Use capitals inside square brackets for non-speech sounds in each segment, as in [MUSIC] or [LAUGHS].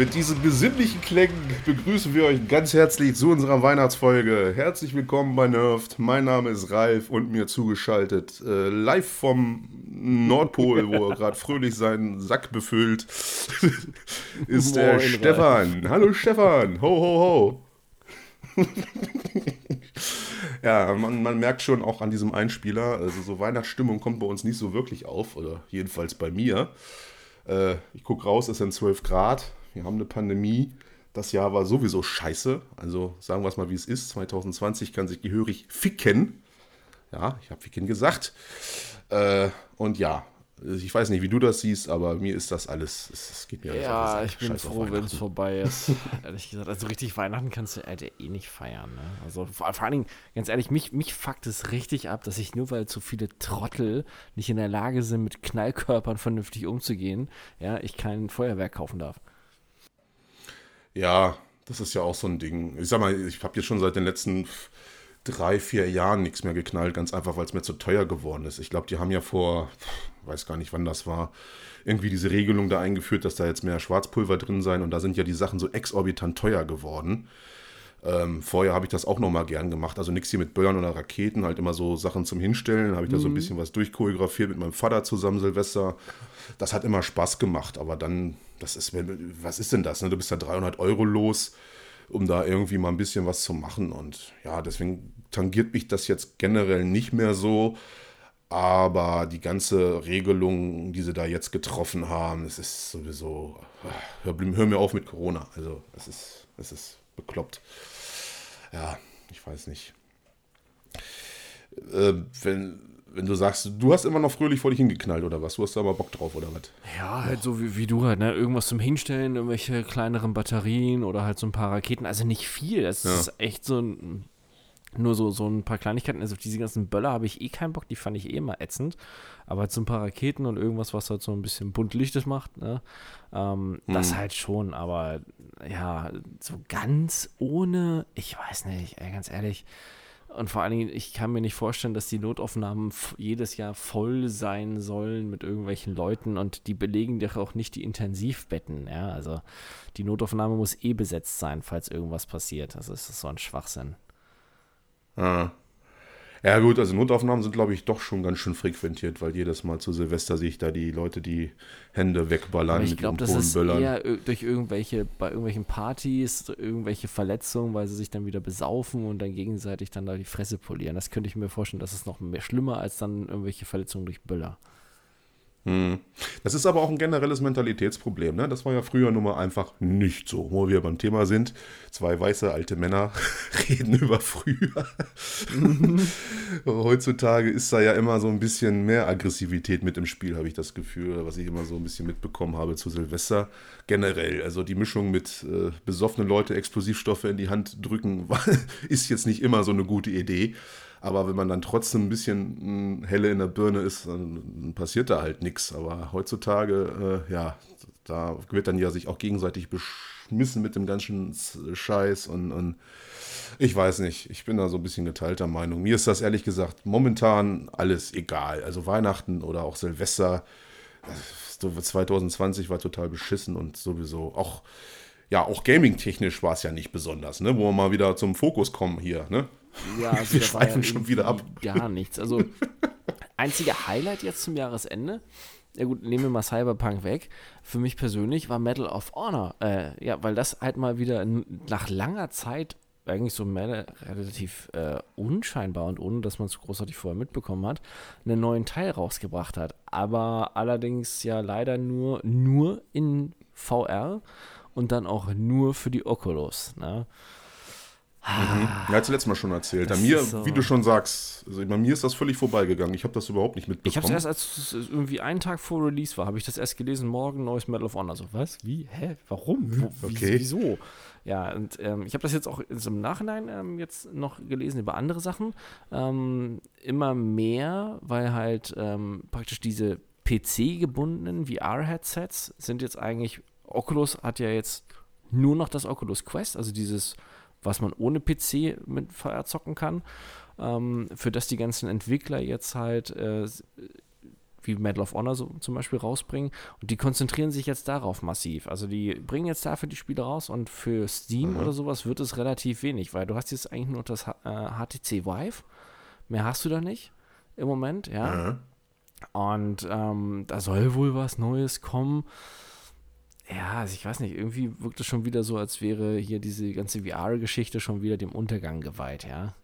mit diesen besinnlichen Klängen begrüßen wir euch ganz herzlich zu unserer Weihnachtsfolge. Herzlich willkommen bei Nerft. Mein Name ist Ralf und mir zugeschaltet äh, live vom Nordpol, wo er gerade fröhlich seinen Sack befüllt, [LAUGHS] ist der Moin, Stefan. Hallo Stefan. Ho, ho, ho. [LAUGHS] ja, man, man merkt schon auch an diesem Einspieler, also so Weihnachtsstimmung kommt bei uns nicht so wirklich auf, oder jedenfalls bei mir. Äh, ich gucke raus, es sind 12 Grad. Wir haben eine Pandemie. Das Jahr war sowieso scheiße. Also sagen wir es mal, wie es ist. 2020 kann sich gehörig ficken. Ja, ich habe ficken gesagt. Äh, und ja, ich weiß nicht, wie du das siehst, aber mir ist das alles. Es, geht mir alles Ja, den ich bin Scheiß froh, wenn es vorbei ist. [LAUGHS] Ehrlich gesagt, also richtig Weihnachten kannst du Alter, eh nicht feiern. Ne? Also vor, vor allen Dingen, ganz ehrlich, mich, mich fuckt es richtig ab, dass ich nur weil so viele Trottel nicht in der Lage sind, mit Knallkörpern vernünftig umzugehen, ja, ich kein Feuerwerk kaufen darf. Ja, das ist ja auch so ein Ding. Ich sag mal, ich habe jetzt schon seit den letzten drei, vier Jahren nichts mehr geknallt, ganz einfach, weil es mir zu teuer geworden ist. Ich glaube, die haben ja vor, weiß gar nicht, wann das war, irgendwie diese Regelung da eingeführt, dass da jetzt mehr Schwarzpulver drin sein und da sind ja die Sachen so exorbitant teuer geworden. Ähm, vorher habe ich das auch noch mal gern gemacht. Also nichts hier mit Böllern oder Raketen, halt immer so Sachen zum Hinstellen. Habe ich da so ein bisschen was durchchoreografiert mit meinem Vater zusammen, Silvester. Das hat immer Spaß gemacht, aber dann, das ist, wenn- was ist denn das? Ne? Du bist da 300 Euro los, um da irgendwie mal ein bisschen was zu machen. Und ja, deswegen tangiert mich das jetzt generell nicht mehr so. Aber die ganze Regelung, die sie da jetzt getroffen haben, es ist sowieso. Hör, hör mir auf mit Corona. Also, es ist, es ist bekloppt. Ja, ich weiß nicht. Äh, wenn, wenn du sagst, du hast immer noch fröhlich vor dich hingeknallt oder was? Du hast da mal Bock drauf oder was? Ja, halt so wie, wie du halt, ne? Irgendwas zum Hinstellen, irgendwelche kleineren Batterien oder halt so ein paar Raketen. Also nicht viel. Das Ja. ist echt so ein. Nur so, so ein paar Kleinigkeiten. Also auf diese ganzen Böller habe ich eh keinen Bock. Die fand ich eh immer ätzend. Aber halt so ein paar Raketen und irgendwas, was halt so ein bisschen bunt Lichtes macht, ne? Ähm, Das halt schon. Aber ja, so ganz ohne, ich weiß nicht, ey, ganz ehrlich. Und vor allen Dingen, ich kann mir nicht vorstellen, dass die Notaufnahmen jedes Jahr voll sein sollen mit irgendwelchen Leuten und die belegen doch auch nicht die Intensivbetten. Ja, also die Notaufnahme muss eh besetzt sein, falls irgendwas passiert. Also ist so ein Schwachsinn. Ah. Ja gut, also Notaufnahmen sind, glaube ich, doch schon ganz schön frequentiert, weil jedes Mal zu Silvester sehe ich da die Leute die Hände wegballern Aber ich mit glaube, ihren das ist Polenböllern. eher durch irgendwelche, bei irgendwelchen Partys, irgendwelche Verletzungen, weil sie sich dann wieder besaufen und dann gegenseitig dann da die Fresse polieren. Das könnte ich mir vorstellen, das ist noch mehr schlimmer als dann irgendwelche Verletzungen durch Böller. Das ist aber auch ein generelles Mentalitätsproblem. Ne? Das war ja früher nun mal einfach nicht so. Wo wir beim Thema sind, zwei weiße alte Männer [LAUGHS] reden über früher. [LAUGHS] Heutzutage ist da ja immer so ein bisschen mehr Aggressivität mit im Spiel, habe ich das Gefühl, was ich immer so ein bisschen mitbekommen habe zu Silvester. Generell, also die Mischung mit äh, besoffenen Leute Explosivstoffe in die Hand drücken, [LAUGHS] ist jetzt nicht immer so eine gute Idee. Aber wenn man dann trotzdem ein bisschen mh, helle in der Birne ist, dann passiert da halt nichts. Aber heutzutage, äh, ja, da wird dann ja sich auch gegenseitig beschmissen mit dem ganzen Scheiß und, und ich weiß nicht, ich bin da so ein bisschen geteilter Meinung. Mir ist das ehrlich gesagt momentan alles egal. Also Weihnachten oder auch Silvester, äh, so 2020 war total beschissen und sowieso auch, ja, auch gaming-technisch war es ja nicht besonders, ne? Wo wir mal wieder zum Fokus kommen hier, ne? Ja, [LAUGHS] also Wir war ja schweifen schon wieder ab. Gar nichts. Also, [LAUGHS] einzige Highlight jetzt zum Jahresende, ja gut, nehmen wir mal Cyberpunk weg. Für mich persönlich war Medal of Honor. Äh, ja, weil das halt mal wieder nach langer Zeit eigentlich so mehr relativ äh, unscheinbar und ohne, dass man es großartig vorher mitbekommen hat, einen neuen Teil rausgebracht hat. Aber allerdings ja leider nur, nur in VR und dann auch nur für die Oculus. Ne? Ja, hat letztes Mal schon erzählt. Das An mir, so- wie du schon sagst, also bei mir ist das völlig vorbeigegangen. Ich habe das überhaupt nicht Ich habe mitbekommen. es erst, als es irgendwie einen Tag vor Release war, habe ich das erst gelesen, morgen neues Medal of Honor. So, was? Wie? Hä? Warum? Wo, Okay. Wieso? Ja, und ähm, ich habe das jetzt auch im Nachhinein ähm, jetzt noch gelesen über andere Sachen. Ähm, immer mehr, weil halt ähm, praktisch diese PC-gebundenen VR-Headsets sind jetzt eigentlich, Oculus hat ja jetzt nur noch das Oculus Quest, also dieses was man ohne PC mit VR zocken kann. Ähm, für das die ganzen Entwickler jetzt halt äh, wie Medal of Honor so zum Beispiel rausbringen. Und die konzentrieren sich jetzt darauf massiv. Also die bringen jetzt dafür die Spiele raus und für Steam mhm. oder sowas wird es relativ wenig, weil du hast jetzt eigentlich nur das äh, HTC Vive. Mehr hast du da nicht im Moment, ja. Mhm. Und ähm, da soll wohl was Neues kommen. Ja, also ich weiß nicht, irgendwie wirkt es schon wieder so, als wäre hier diese ganze VR-Geschichte schon wieder dem Untergang geweiht, ja.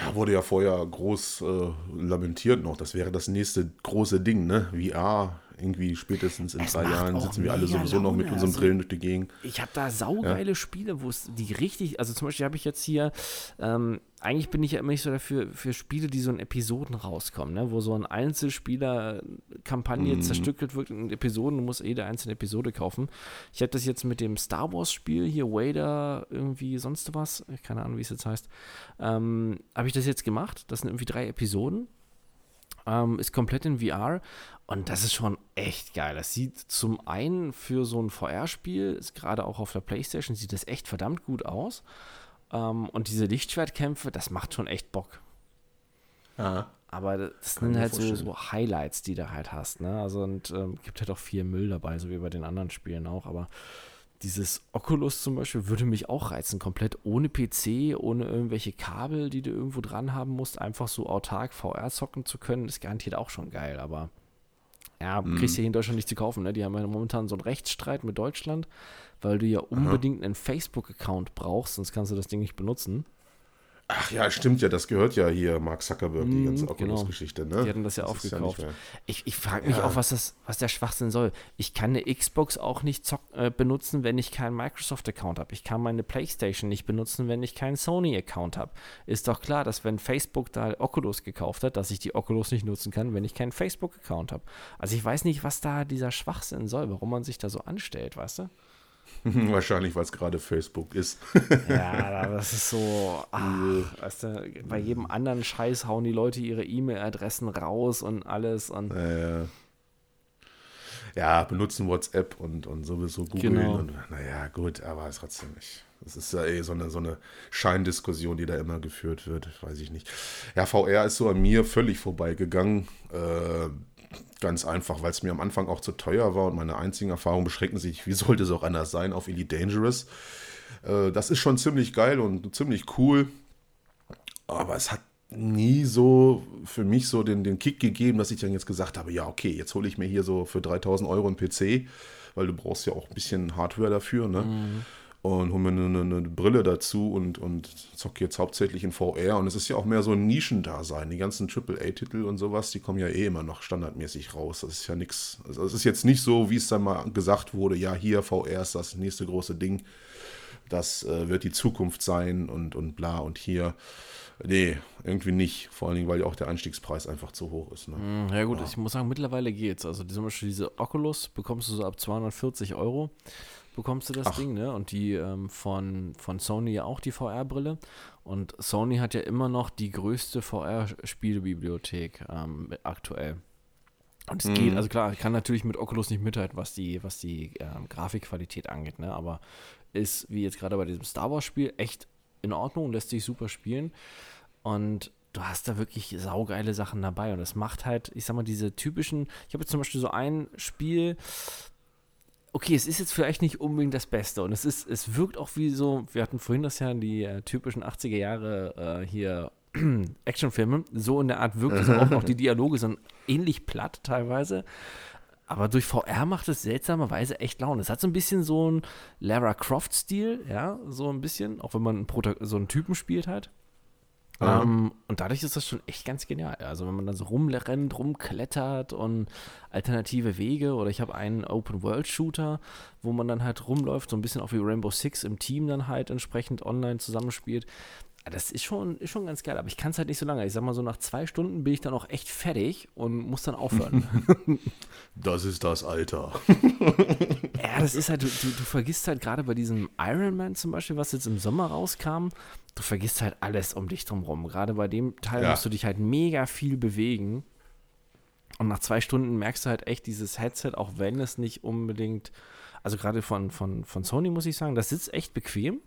Ja, wurde ja vorher groß äh, lamentiert noch. Das wäre das nächste große Ding, ne? VR irgendwie spätestens in es drei Jahren sitzen wir alle sowieso Laune. noch mit unseren also, Brillen durch die Gegend. Ich habe da saugeile ja. Spiele, wo es die richtig, also zum Beispiel habe ich jetzt hier, ähm, eigentlich bin ich ja immer nicht so dafür für Spiele, die so in Episoden rauskommen, ne? wo so ein Einzelspieler-Kampagne mm. zerstückelt wird in Episoden, du musst jede einzelne Episode kaufen. Ich habe das jetzt mit dem Star Wars-Spiel hier, Wader, irgendwie sonst was, keine Ahnung, wie es jetzt heißt, ähm, habe ich das jetzt gemacht. Das sind irgendwie drei Episoden ähm, ist komplett in VR und das ist schon echt geil. Das sieht zum einen für so ein VR-Spiel, gerade auch auf der Playstation, sieht das echt verdammt gut aus. Ähm, und diese Lichtschwertkämpfe, das macht schon echt Bock. Ja. Aber das sind halt so, so, Highlights, die du halt hast. Ne? Also und ähm, gibt halt auch viel Müll dabei, so wie bei den anderen Spielen auch. Aber dieses Oculus zum Beispiel würde mich auch reizen, komplett ohne PC, ohne irgendwelche Kabel, die du irgendwo dran haben musst, einfach so autark VR zocken zu können, ist garantiert auch schon geil, aber ja, mm. kriegst du hier in Deutschland nicht zu kaufen, ne? Die haben ja momentan so einen Rechtsstreit mit Deutschland, weil du ja unbedingt Aha. einen Facebook-Account brauchst, sonst kannst du das Ding nicht benutzen. Ach ja, stimmt ja, das gehört ja hier Mark Zuckerberg, die mhm, ganze Oculus-Geschichte, genau. ne? Die hatten das ja das aufgekauft. Ja ich ich frage mich ja. auch, was, das, was der Schwachsinn soll. Ich kann eine Xbox auch nicht zock, äh, benutzen, wenn ich keinen Microsoft-Account habe. Ich kann meine Playstation nicht benutzen, wenn ich keinen Sony-Account habe. Ist doch klar, dass wenn Facebook da Oculus gekauft hat, dass ich die Oculus nicht nutzen kann, wenn ich keinen Facebook-Account habe. Also ich weiß nicht, was da dieser Schwachsinn soll, warum man sich da so anstellt, weißt du? [LAUGHS] Wahrscheinlich, weil es gerade Facebook ist. ja, [LAUGHS] das ist so, ach, weißt du, bei jedem anderen Scheiß hauen die Leute ihre E-Mail-Adressen raus und alles. Und ja, ja. ja, benutzen WhatsApp und, und sowieso Google. Genau. Und, naja, gut, aber es trotzdem nicht. Das ist ja eh so eine, so eine Scheindiskussion, die da immer geführt wird, weiß ich nicht. Ja, VR ist so an mir völlig vorbeigegangen. Äh, Ganz einfach, weil es mir am Anfang auch zu teuer war und meine einzigen Erfahrungen beschränken sich, wie sollte es auch anders sein, auf Elite Dangerous. Äh, das ist schon ziemlich geil und ziemlich cool, aber es hat nie so für mich so den, den Kick gegeben, dass ich dann jetzt gesagt habe, ja, okay, jetzt hole ich mir hier so für 3000 Euro einen PC, weil du brauchst ja auch ein bisschen Hardware dafür, ne? Mhm und hole mir eine, eine, Brille dazu und, und zocke jetzt hauptsächlich in VR. Und es ist ja auch mehr so ein Nischendasein. Die ganzen AAA-Titel und sowas, die kommen ja eh immer noch standardmäßig raus. Das ist ja nichts. Also es ist jetzt nicht so, wie es dann mal gesagt wurde, ja, hier VR ist das nächste große Ding. Das äh, wird die Zukunft sein und, und bla und hier. Nee, irgendwie nicht. Vor allen Dingen, weil ja auch der Einstiegspreis einfach zu hoch ist. Ne? Hm, ja, gut, ja. ich muss sagen, mittlerweile geht's. Also zum Beispiel diese Oculus bekommst du so ab 240 Euro bekommst du das Ach. Ding, ne? Und die ähm, von, von Sony ja auch die VR-Brille. Und Sony hat ja immer noch die größte VR-Spielebibliothek ähm, aktuell. Und es mhm. geht, also klar, ich kann natürlich mit Oculus nicht mithalten, was die, was die ähm, Grafikqualität angeht, ne? Aber ist, wie jetzt gerade bei diesem Star Wars-Spiel, echt in Ordnung, lässt sich super spielen. Und du hast da wirklich saugeile Sachen dabei. Und es macht halt, ich sag mal, diese typischen, ich habe jetzt zum Beispiel so ein Spiel, okay, es ist jetzt vielleicht nicht unbedingt das Beste und es ist, es wirkt auch wie so, wir hatten vorhin das ja die äh, typischen 80er Jahre äh, hier [CLEARS THROAT] Actionfilme, so in der Art wirkt es auch, auch die [LAUGHS] Dialoge sind ähnlich platt teilweise. Aber durch VR macht es seltsamerweise echt Laune. Es hat so ein bisschen so einen Lara Croft-Stil, ja, so ein bisschen, auch wenn man einen so einen Typen spielt halt. Ähm, und dadurch ist das schon echt ganz genial. Also wenn man dann so rumrennt, rumklettert und alternative Wege oder ich habe einen Open-World-Shooter, wo man dann halt rumläuft, so ein bisschen auch wie Rainbow Six im Team dann halt entsprechend online zusammenspielt. Das ist schon, ist schon ganz geil, aber ich kann es halt nicht so lange. Ich sag mal so, nach zwei Stunden bin ich dann auch echt fertig und muss dann aufhören. [LAUGHS] Das ist das Alter. [LAUGHS] ja, das ist halt, du, du, du vergisst halt gerade bei diesem Iron Man zum Beispiel, was jetzt im Sommer rauskam, du vergisst halt alles um dich drumherum. Gerade bei dem Teil ja. musst du dich halt mega viel bewegen. Und nach zwei Stunden merkst du halt echt dieses Headset, auch wenn es nicht unbedingt, also gerade von, von, von Sony muss ich sagen, das sitzt echt bequem.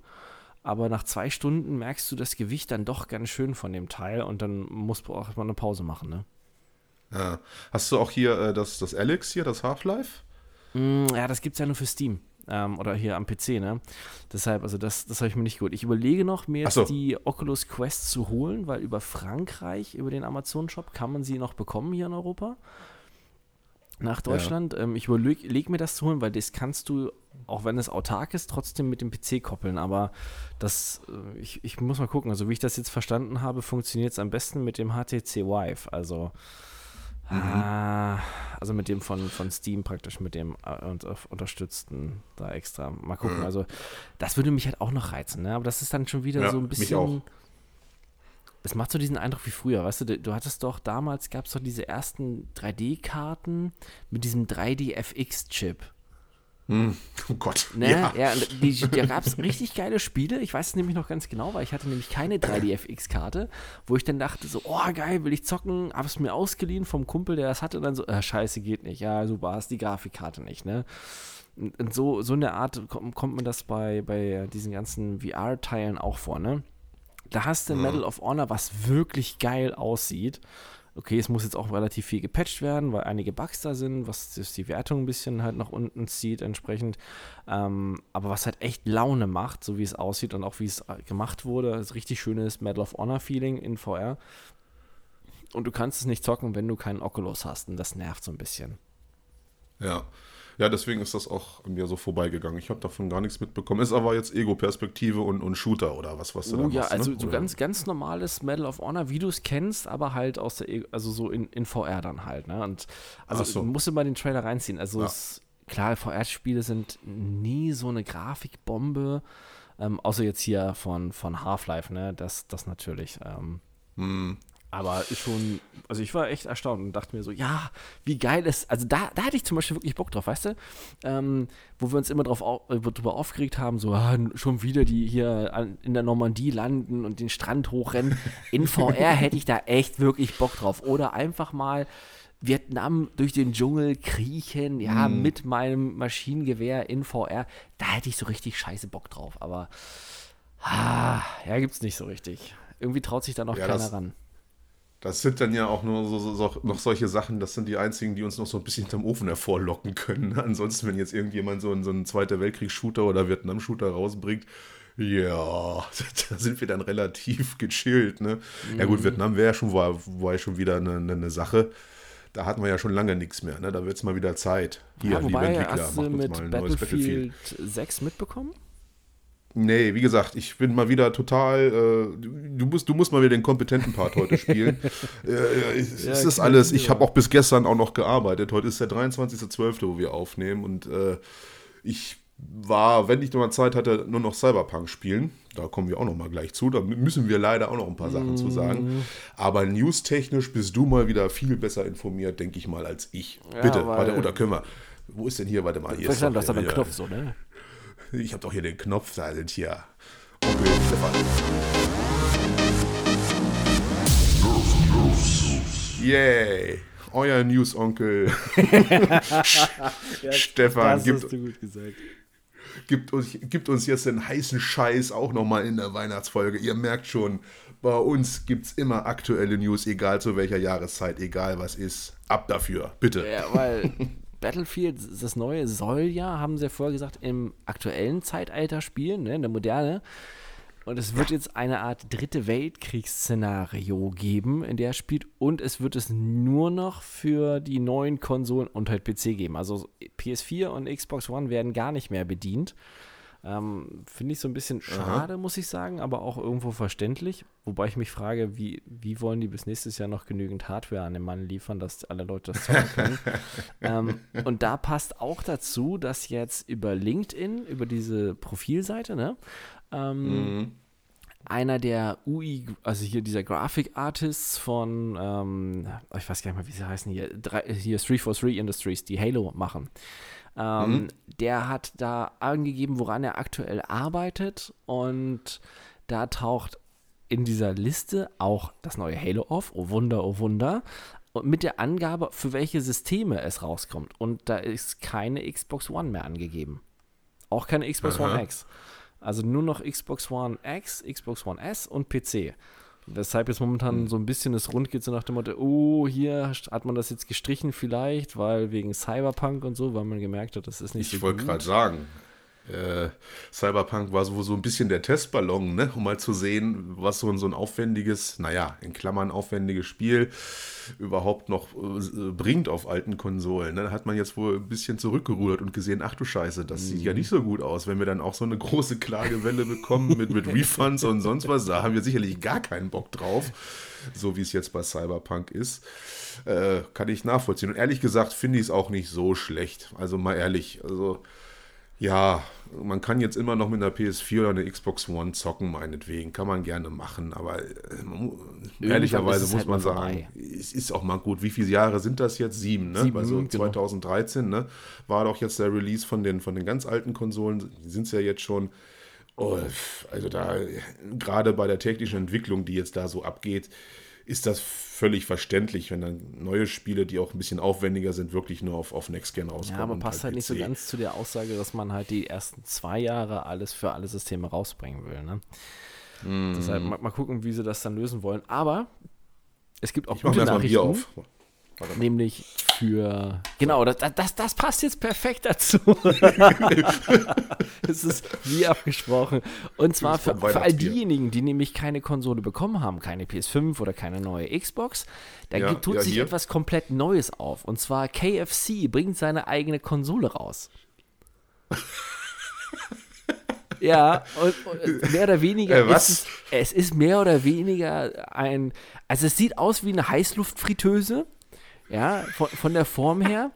Aber nach zwei Stunden merkst du das Gewicht dann doch ganz schön von dem Teil und dann musst du auch mal eine Pause machen, ne? Ja. Hast du auch hier äh, das, das Alex hier, das Half-Life? Mm, ja, das gibt es ja nur für Steam. Ähm, oder hier am PC, ne? Deshalb, also das, das habe ich mir nicht gut. Ich überlege noch, mir so. die Oculus Quest zu holen, weil über Frankreich, über den Amazon-Shop, kann man sie noch bekommen hier in Europa. Nach Deutschland. Ja. Ähm, ich überlege mir das zu holen, weil das kannst du, auch wenn es autark ist, trotzdem mit dem PC koppeln. Aber das, äh, ich, ich muss mal gucken. Also, wie ich das jetzt verstanden habe, funktioniert es am besten mit dem HTC Vive. Also, Mhm. Ah, also mit dem von, von Steam praktisch, mit dem äh, unterstützten da extra. Mal gucken. Mhm. Also, das würde mich halt auch noch reizen, ne? Aber das ist dann schon wieder ja, so ein bisschen. Es macht so diesen Eindruck wie früher, weißt du, du hattest doch damals, gab es doch diese ersten 3D-Karten mit diesem 3D-FX-Chip. Hm. Oh Gott. Ne? Ja. ja die, da gab es richtig geile Spiele. Ich weiß es nämlich noch ganz genau, weil ich hatte nämlich keine 3D-FX-Karte, wo ich dann dachte so, oh geil, will ich zocken, habe es mir ausgeliehen vom Kumpel, der das hatte und dann so, äh, scheiße, geht nicht. Ja, super, hast die Grafikkarte nicht, ne? Und so, so eine Art kommt, kommt mir das bei, bei diesen ganzen VR-Teilen auch vor, ne? Da hast du mhm. Medal of Honor, was wirklich geil aussieht okay, es muss jetzt auch relativ viel gepatcht werden, weil einige Bugs da sind, was die Wertung ein bisschen halt nach unten zieht entsprechend. Ähm, aber was halt echt Laune macht, so wie es aussieht und auch wie es äh, gemacht wurde, ist richtig schönes Medal of Honor Feeling in VR. Und du kannst es nicht zocken, wenn du keinen Oculus hast und das nervt so ein bisschen. Ja, ja, deswegen ist das auch an mir so vorbeigegangen. Ich habe davon gar nichts mitbekommen. Ist aber jetzt Ego-Perspektive und, und Shooter oder was, was du oh, da ja, machst, also ne? so ganz, ganz normales Medal of Honor, wie du es kennst, aber halt aus der, e also so in, in VR dann halt, ne? Und also so. musst du mal den Trailer reinziehen. Also ja. es, klar, VR-Spiele sind nie so eine Grafikbombe, ähm, außer jetzt hier von, von Half-Life, ne? Das, das natürlich. Ähm, hm. Aber schon, also ich war echt erstaunt und dachte mir so, ja, wie geil ist, also da, da hatte ich zum Beispiel wirklich Bock drauf, weißt du? Ähm, wo wir uns immer drauf au, äh, drüber aufgeregt haben, so, ah, schon wieder die hier an, in der Normandie landen und den Strand hochrennen. In VR [LAUGHS] hätte ich da echt wirklich Bock drauf. Oder einfach mal Vietnam durch den Dschungel kriechen, ja, mm. mit meinem Maschinengewehr in VR. Da hätte ich so richtig scheiße Bock drauf. Aber, ah, ja, gibt's nicht so richtig. Irgendwie traut sich da noch ja, keiner ran. Das sind dann ja auch nur so, so, so, noch solche Sachen, das sind die einzigen, die uns noch so ein bisschen hinterm Ofen hervorlocken können. [LAUGHS] Ansonsten, wenn jetzt irgendjemand so, einen, so einen Zweiter Weltkriegs-Shooter oder Vietnam-Shooter rausbringt, ja, [LAUGHS] da sind wir dann relativ gechillt. Ne? Mhm. Ja gut, mhm. Vietnam wäre ja schon, war, war ja schon wieder eine, eine Sache. Da hatten wir ja schon lange nichts mehr. Ne? Da wird es mal wieder Zeit. Hier, ja, wobei, liebe Entwickler, macht uns mit mal ein neues Battlefield 6 mitbekommen? Nee, wie gesagt, ich bin mal wieder total. Äh, du, musst, du musst mal wieder den kompetenten Part heute spielen. [LAUGHS] äh, es, ja, es ist alles. Ich habe auch bis gestern auch noch gearbeitet. Heute ist der 23.12., wo wir aufnehmen. Und äh, ich war, wenn ich noch mal Zeit hatte, nur noch Cyberpunk spielen. Da kommen wir auch noch mal gleich zu. Da müssen wir leider auch noch ein paar Sachen mm. zu sagen. Mhm. Aber newstechnisch bist du mal wieder viel besser informiert, denke ich mal, als ich. Ja, Bitte, warte, oder können wir. Wo ist denn hier? Warte mal. Hier ist doch, das ist ein Knopf so, ne? Ich habe doch hier den Knopf, da sind hier Onkel Stefan. Yay! Euer News-Onkel [LAUGHS] Stefan gibt, gibt, uns, gibt uns jetzt den heißen Scheiß auch nochmal in der Weihnachtsfolge. Ihr merkt schon, bei uns gibt es immer aktuelle News, egal zu welcher Jahreszeit, egal was ist. Ab dafür, bitte. Ja, weil [LAUGHS] Battlefield, das neue, soll ja, haben sie ja vorher gesagt, im aktuellen Zeitalter spielen, ne, in der Moderne. Und es wird jetzt eine Art dritte Weltkriegsszenario geben, in der er spielt. Und es wird es nur noch für die neuen Konsolen und halt PC geben. Also PS4 und Xbox One werden gar nicht mehr bedient. Ähm, Finde ich so ein bisschen schade, muss ich sagen, aber auch irgendwo verständlich. Wobei ich mich frage, wie, wie wollen die bis nächstes Jahr noch genügend Hardware an den Mann liefern, dass alle Leute das zocken können. [LAUGHS] ähm, und da passt auch dazu, dass jetzt über LinkedIn, über diese Profilseite, ne, ähm, mhm. einer der UI, also hier dieser Graphic Artists von, ähm, ich weiß gar nicht mal, wie sie heißen hier, drei, hier 343 Industries, die Halo machen. Ähm, mhm. Der hat da angegeben, woran er aktuell arbeitet und da taucht in dieser Liste auch das neue Halo auf. Oh Wunder, oh Wunder. Und mit der Angabe, für welche Systeme es rauskommt. Und da ist keine Xbox One mehr angegeben. Auch keine Xbox Aha. One X. Also nur noch Xbox One X, Xbox One S und PC. Weshalb jetzt momentan hm. so ein bisschen es rund geht, so nach dem Motto, oh, hier hat man das jetzt gestrichen vielleicht, weil wegen Cyberpunk und so, weil man gemerkt hat, das ist nicht ich so Ich wollte gerade sagen, äh, Cyberpunk war so, so ein bisschen der Testballon, ne? um mal zu sehen, was so ein, so ein aufwendiges, naja, in Klammern aufwendiges Spiel überhaupt noch äh, bringt auf alten Konsolen. Ne? Da hat man jetzt wohl ein bisschen zurückgerudert und gesehen, ach du Scheiße, das mhm. sieht ja mhm. nicht so gut aus. Wenn wir dann auch so eine große Klagewelle bekommen mit, mit Refunds und sonst was, da haben wir sicherlich gar keinen Bock drauf, so wie es jetzt bei Cyberpunk ist. Äh, kann ich nachvollziehen. Und ehrlich gesagt finde ich es auch nicht so schlecht. Also mal ehrlich, also ja, man kann jetzt immer noch mit einer PS4 oder einer Xbox One zocken, meinetwegen. Kann man gerne machen, aber äh, ehrlicherweise muss halt man sagen, es ist auch mal gut. Wie viele Jahre sind das jetzt? Sieben, ne? Sieben, also 2013, genau. ne? War doch jetzt der Release von den, von den ganz alten Konsolen, die sind es ja jetzt schon. Oh, also da, gerade bei der technischen Entwicklung, die jetzt da so abgeht, ist das völlig verständlich, wenn dann neue Spiele, die auch ein bisschen aufwendiger sind, wirklich nur auf, auf Next Gen rauskommen. Ja, aber passt halt, halt nicht so ganz zu der Aussage, dass man halt die ersten zwei Jahre alles für alle Systeme rausbringen will. Ne? Mm. Deshalb mal, mal, gucken, wie sie das dann lösen wollen. Aber es gibt auch ich gute Nachrichten. Auf. Nämlich für. Genau, das, das, das passt jetzt perfekt dazu. [LAUGHS] Es ist wie abgesprochen. Und zwar für, für, all diejenigen, die nämlich keine Konsole bekommen haben, keine PS5 oder keine neue Xbox, da ja, tut ja, sich hier. etwas komplett Neues auf. Und zwar KFC bringt seine eigene Konsole raus. [LAUGHS] Ja, und, und, mehr oder weniger äh, was? Ist es, es ist mehr oder weniger ein, also es sieht aus wie eine Heißluftfritteuse, ja, von, von der Form her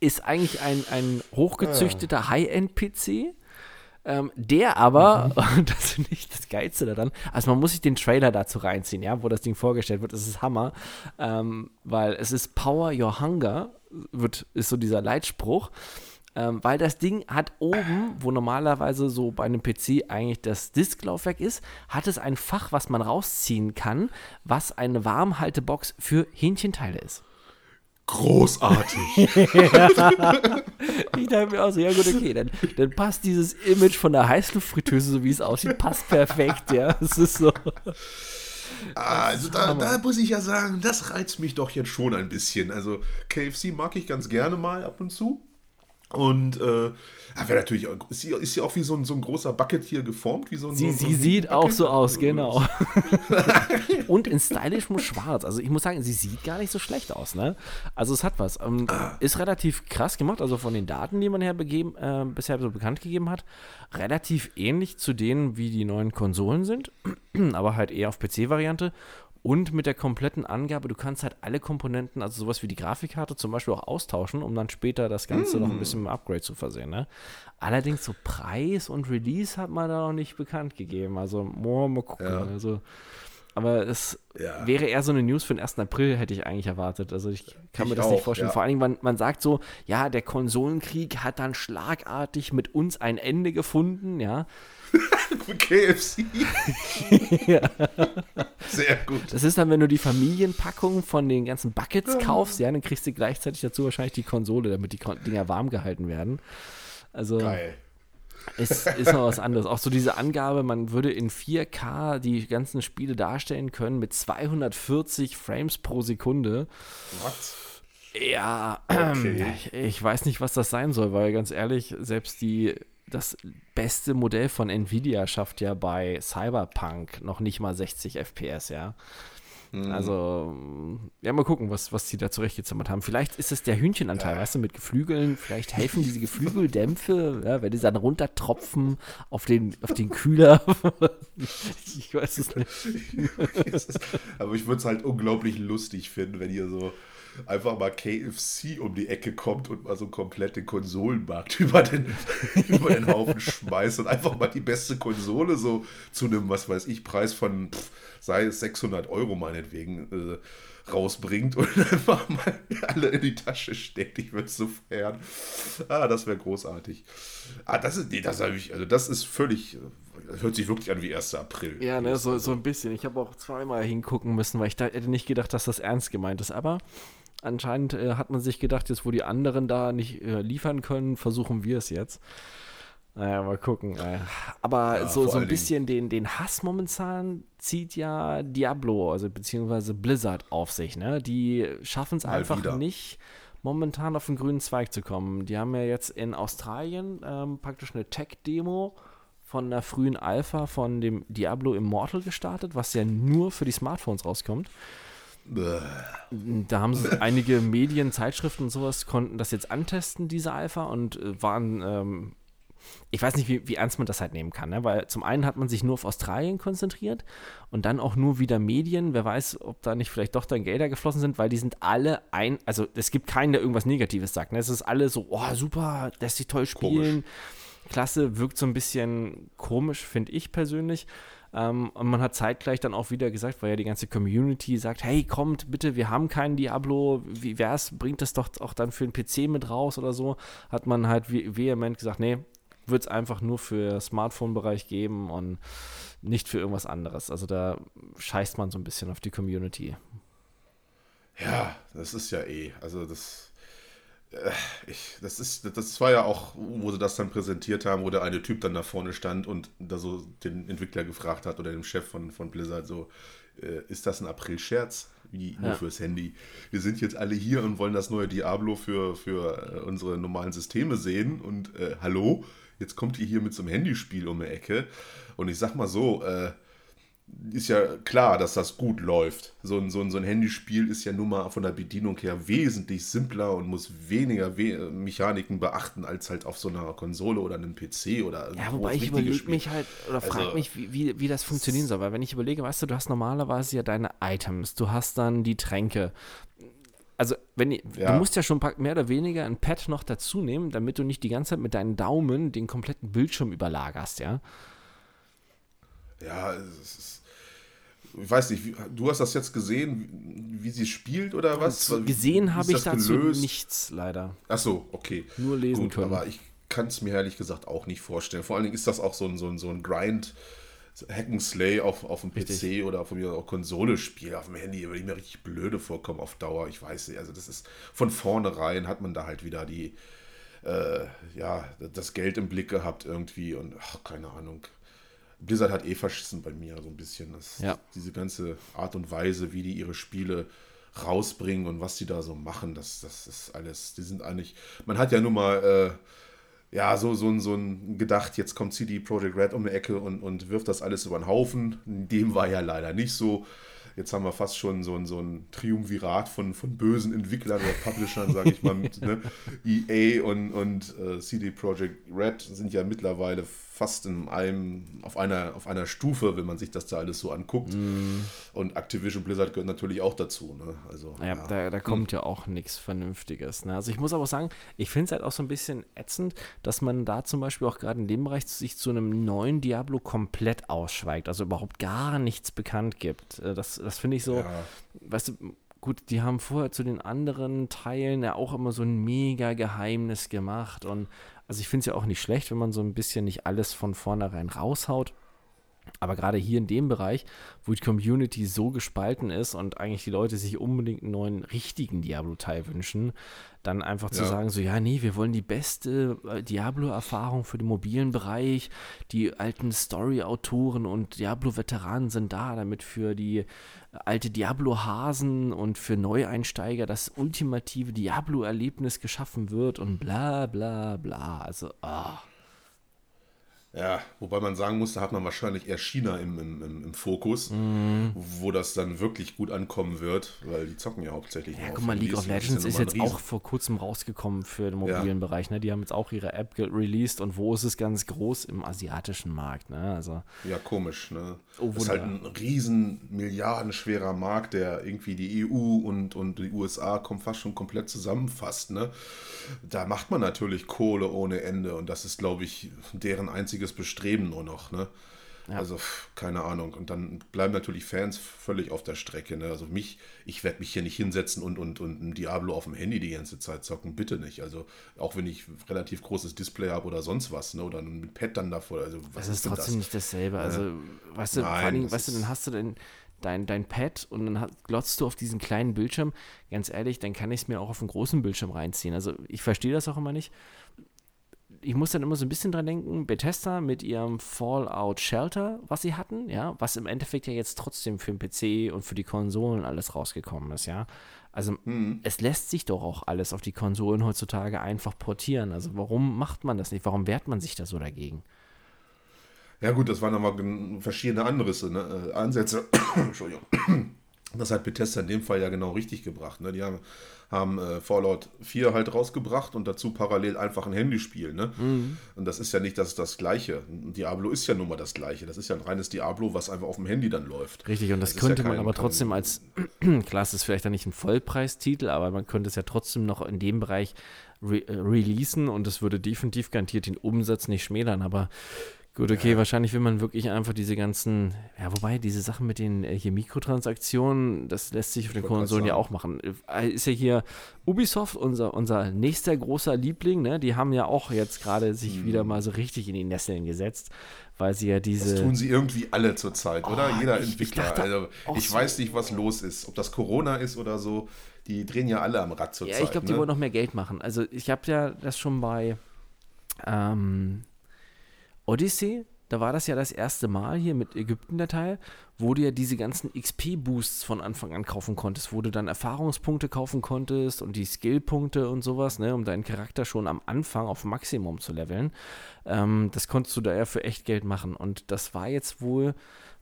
ist eigentlich ein, ein hochgezüchteter ah. High-End-PC. Ähm, der aber, mhm. [LAUGHS] das finde ich das Geilste daran, also man muss sich den Trailer dazu reinziehen, ja, wo das Ding vorgestellt wird, das ist Hammer, ähm, weil es ist Power Your Hunger, wird, ist so dieser Leitspruch, ähm, weil das Ding hat oben, wo normalerweise so bei einem PC eigentlich das Disklaufwerk ist, hat es ein Fach, was man rausziehen kann, was eine Warmhaltebox für Hähnchenteile ist großartig. [LAUGHS] ich dachte mir auch so, ja gut, okay, dann, dann passt dieses Image von der Heißluftfritteuse, so wie es aussieht, passt perfekt, ja. Es ist so. Also da, da, muss ich ja sagen, das reizt mich doch jetzt schon ein bisschen. Also KFC mag ich ganz gerne mal ab und zu. Und äh, wäre natürlich, ist sie, ist sie auch wie so ein, so ein großer Bucket hier geformt? Wie so ein, sie so sie so sieht auch so aus, genau. [LAUGHS] und in stylischem Schwarz. Also ich muss sagen, sie sieht gar nicht so schlecht aus, ne? Also es hat was. Ähm, ah. Ist relativ krass gemacht, also von den Daten, die man her begeben, äh, bisher so bekannt gegeben hat, relativ ähnlich zu denen, wie die neuen Konsolen sind, [CLEARS THROAT] aber halt eher auf PC-Variante und mit der kompletten Angabe, du kannst halt alle Komponenten, also sowas wie die Grafikkarte zum Beispiel auch austauschen, um dann später das Ganze mm. noch ein mm. bisschen mit Upgrade zu versehen. Ne? Allerdings so Preis und Release hat man da noch nicht bekannt gegeben. Also oh, mal gucken. Ja. Also, aber es ja. wäre eher so eine News für den 1. April, hätte ich eigentlich erwartet. Also ich kann ich mir das auch, nicht vorstellen. Ja. Vor allem, man, man sagt so, ja, der Konsolenkrieg hat dann schlagartig mit uns ein Ende gefunden, ja. KFC. [LAUGHS] ja. Sehr gut. Das ist dann, wenn du die Familienpackung von den ganzen Buckets ja. kaufst, ja, dann kriegst du gleichzeitig dazu wahrscheinlich die Konsole, damit die Dinger warm gehalten werden. Also. Geil. Ist, ist noch was anderes. Auch so diese Angabe, man würde in 4K die ganzen Spiele darstellen können mit 240 Frames pro Sekunde. Was? Ja, okay. ich, ich weiß nicht, was das sein soll, weil ganz ehrlich, selbst die das beste Modell von Nvidia schafft ja bei Cyberpunk noch nicht mal 60 FPS, ja. Mhm. Also, ja, mal gucken, was, was sie da zurechtgezimmert haben. Vielleicht ist es der Hühnchenanteil, ja. weißt du, mit Geflügeln. Vielleicht helfen diese Geflügeldämpfe, ja, wenn die dann runtertropfen auf den, auf den Kühler. [LAUGHS] ich weiß es nicht. [LAUGHS] Aber ich würde es halt unglaublich lustig finden, wenn ihr so einfach mal KFC um die Ecke kommt und mal so komplett den Konsolenmarkt [LAUGHS] über den, über den Haufen schmeißt und einfach mal die beste Konsole so zu einem, was weiß ich, Preis von, pff, sei es 600 Euro meinetwegen, äh, rausbringt und [LAUGHS] einfach mal alle in die Tasche steckt. Ich würde so feiern. Ah, das wäre großartig. Ah, das ist, nee, das habe ich, also das ist völlig, das hört sich wirklich an wie 1. April. Ja, ne, so, so ein bisschen. Ich habe auch zweimal hingucken müssen, weil ich da hätte nicht gedacht, dass das ernst gemeint ist. Aber Anscheinend äh, hat man sich gedacht, jetzt wo die anderen da nicht äh, liefern können, versuchen wir es jetzt. Naja, mal gucken. Aber ja, so, so ein bisschen den, den Hass momentan zieht ja Diablo, also beziehungsweise Blizzard auf sich. Ne? Die schaffen es einfach wieder. nicht, momentan auf den grünen Zweig zu kommen. Die haben ja jetzt in Australien ähm, praktisch eine Tech-Demo von der frühen Alpha von dem Diablo Immortal gestartet, was ja nur für die Smartphones rauskommt. Da haben sie einige Medien, Zeitschriften und sowas konnten das jetzt antesten, diese Alpha, und äh, waren ähm, ich weiß nicht, wie, wie, ernst man das halt nehmen kann, ne? weil zum einen hat man sich nur auf Australien konzentriert und dann auch nur wieder Medien. Wer weiß, ob da nicht vielleicht doch dann Gelder geflossen sind, weil die sind alle ein, also es gibt keinen, der irgendwas Negatives sagt. Ne? Es ist alle so, oh super, lässt sich toll spielen. Komisch. Klasse, wirkt so ein bisschen komisch, finde ich persönlich. Ähm, und man hat zeitgleich dann auch wieder gesagt, weil ja die ganze Community sagt, hey, kommt bitte, wir haben keinen Diablo, wie wär's, bringt das doch auch dann für den PC mit raus oder so, hat man halt vehement gesagt, nee, wird es einfach nur für Smartphone-Bereich geben und nicht für irgendwas anderes. Also da scheißt man so ein bisschen auf die Community. Ja, das ist ja eh. Also das, ich, das ist, das war ja auch, wo sie das dann präsentiert haben, wo der eine Typ dann da vorne stand und da so den Entwickler gefragt hat oder den Chef von, von Blizzard so, äh, ist das ein April-Scherz? Wie nur ja. fürs Handy. Wir sind jetzt alle hier und wollen das neue Diablo für, für äh, unsere normalen Systeme sehen und äh, hallo? jetzt kommt ihr hier mit so einem Handyspiel um die Ecke. Und ich sag mal so, äh, ist ja klar, dass das gut läuft. So ein, so, ein, so ein Handyspiel ist ja nun mal von der Bedienung her wesentlich simpler und muss weniger We Mechaniken beachten als halt auf so einer Konsole oder einem PC oder Ja, wobei ich überlege mich halt oder also, frage mich, wie, wie, wie das funktionieren soll. Weil wenn ich überlege, weißt du, du hast normalerweise ja deine Items, du hast dann die Tränke, also wenn ja. du musst ja schon mehr oder weniger ein Pad noch dazu nehmen, damit du nicht die ganze Zeit mit deinen Daumen den kompletten Bildschirm überlagerst, ja. Ja, es ist, ich weiß nicht, du hast das jetzt gesehen, wie sie spielt oder was? Also, gesehen habe ich dazu gelöst? nichts, leider. Ach so, okay. Nur lesen Gut, können. Aber ich kann es mir ehrlich gesagt auch nicht vorstellen. Vor allen Dingen ist das auch so ein, so ein, so ein Grind- Hack'n'Slay auf, auf dem PC richtig. oder auf mir auch Konsole spiele, auf dem Handy, würde ich mir richtig blöde vorkommen auf Dauer. Ich weiß nicht. Also das ist von vornherein hat man da halt wieder die, äh, ja, das Geld im Blick gehabt irgendwie und ach, keine Ahnung. Blizzard hat eh verschissen bei mir so ein bisschen. Das, ja. Diese ganze Art und Weise, wie die ihre Spiele rausbringen und was die da so machen, das, das ist alles, die sind eigentlich, man hat ja nun mal äh, ja, so, so, so ein gedacht, jetzt kommt CD Projekt Red um die Ecke und, und wirft das alles über den Haufen. Dem war ja leider nicht so. Jetzt haben wir fast schon so ein, so ein Triumvirat von, von bösen Entwicklern oder Publishern, sage ich mal, mit ne? [LAUGHS] EA und, und äh, CD Projekt Red sind ja mittlerweile fast in einem, auf einer, auf einer Stufe, wenn man sich das da alles so anguckt. Mm. Und Activision Blizzard gehört natürlich auch dazu. Ne? Also, ja, ja. Da, da, kommt hm. ja auch nichts Vernünftiges. Ne? Also ich muss aber sagen, ich finde es halt auch so ein bisschen ätzend, dass man da zum Beispiel auch gerade in dem Bereich sich zu einem neuen Diablo komplett ausschweigt, also überhaupt gar nichts bekannt gibt. Äh, das, das finde ich so, ja. weißt du, gut, die haben vorher zu den anderen Teilen ja auch immer so ein mega Geheimnis gemacht und also ich finde es ja auch nicht schlecht, wenn man so ein bisschen nicht alles von vornherein raushaut. Aber gerade hier in dem Bereich, wo die Community so gespalten ist und eigentlich die Leute sich unbedingt einen neuen richtigen Diablo-Teil wünschen, dann einfach zu ja. sagen, so ja, nee, wir wollen die beste äh, Diablo-Erfahrung für den mobilen Bereich. Die alten Story-Autoren und Diablo-Veteranen sind da, damit für die alte Diablo-Hasen und für Neueinsteiger das ultimative Diablo-Erlebnis geschaffen wird und bla bla bla. Also, ah. Oh. Ja, wobei man sagen muss, da hat man wahrscheinlich eher China im, im, im Fokus, mm. wo das dann wirklich gut ankommen wird, weil die zocken ja hauptsächlich. Ja, guck mal, League of Legends ist, jetzt auch vor kurzem rausgekommen für den mobilen ja. Bereich. Ne? Die haben jetzt auch ihre App released und wo ist es ganz groß? Im asiatischen Markt. Ne? Also, ja, komisch. Ne? Oh, das ist halt ein riesen milliardenschwerer Markt, der irgendwie die EU und, und die USA kommt fast schon komplett zusammenfasst. Ne? Da macht man natürlich Kohle ohne Ende und das ist, glaube ich, deren einziges einziges Bestreben nur noch. Ne? Ja. Also, keine Ahnung. Und dann bleiben natürlich Fans völlig auf der Strecke. Ne? Also mich, ich werde mich hier nicht hinsetzen und, und, und ein Diablo auf dem Handy die ganze Zeit zocken. Bitte nicht. Also, auch wenn ich relativ großes Display habe oder sonst was, ne? Oder ein Pad dann davor. Also, was das ist, ist trotzdem das? nicht dasselbe. Also, ja. weißt du, Nein, vor allem, weißt du, dann hast du denn dein, dein Pad und dann glotzt du auf diesen kleinen Bildschirm. Ganz ehrlich, dann kann ich es mir auch auf einen großen Bildschirm reinziehen. Also ich verstehe das auch immer nicht ich muss dann immer so ein bisschen dran denken, Bethesda mit ihrem Fallout Shelter, was sie hatten, ja, was im Endeffekt ja jetzt trotzdem für den PC und für die Konsolen alles rausgekommen ist, ja. Also hm. es lässt sich doch auch alles auf die Konsolen heutzutage einfach portieren. Also warum macht man das nicht? Warum wehrt man sich da so dagegen? Ja gut, das waren nochmal verschiedene andere ne, äh, Ansätze. [COUGHS] Entschuldigung. Das hat Bethesda in dem Fall ja genau richtig gebracht. Ne? Die haben, haben äh, Fallout 4 halt rausgebracht und dazu parallel einfach ein Handyspiel. Ne? Mhm. Und das ist ja nicht das, das Gleiche. Diablo ist ja nun mal das Gleiche. Das ist ja ein reines Diablo, was einfach auf dem Handy dann läuft. Richtig, und das, das könnte ja kein, man aber trotzdem als, [CLEARS THROAT] klar, es ist vielleicht dann nicht ein Vollpreistitel, aber man könnte es ja trotzdem noch in dem Bereich re äh, releasen und es würde definitiv garantiert den Umsatz nicht schmälern. Aber Gut, okay, ja. wahrscheinlich will man wirklich einfach diese ganzen, ja, wobei diese Sachen mit den äh, hier Mikrotransaktionen, das lässt sich auf den Konsolen ja auch machen. Äh, ist ja hier Ubisoft, unser, unser nächster großer Liebling, ne? Die haben ja auch jetzt gerade sich hm. wieder mal so richtig in die Nesseln gesetzt, weil sie ja diese. Das tun sie irgendwie alle zurzeit, oh, oder? Jeder ich, Entwickler. Ich also ich so weiß nicht, was los ist. Ob das Corona ist oder so. Die drehen ja alle am Rad zurzeit. Ja, ich glaube, ne? die wollen noch mehr Geld machen. Also ich habe ja das schon bei ähm, Odyssey, da war das ja das erste Mal hier mit Ägypten der Teil, wo du ja diese ganzen XP-Boosts von Anfang an kaufen konntest, wo du dann Erfahrungspunkte kaufen konntest und die Skillpunkte und sowas, ne, um deinen Charakter schon am Anfang auf Maximum zu leveln. Ähm, das konntest du da ja für echt Geld machen. Und das war jetzt wohl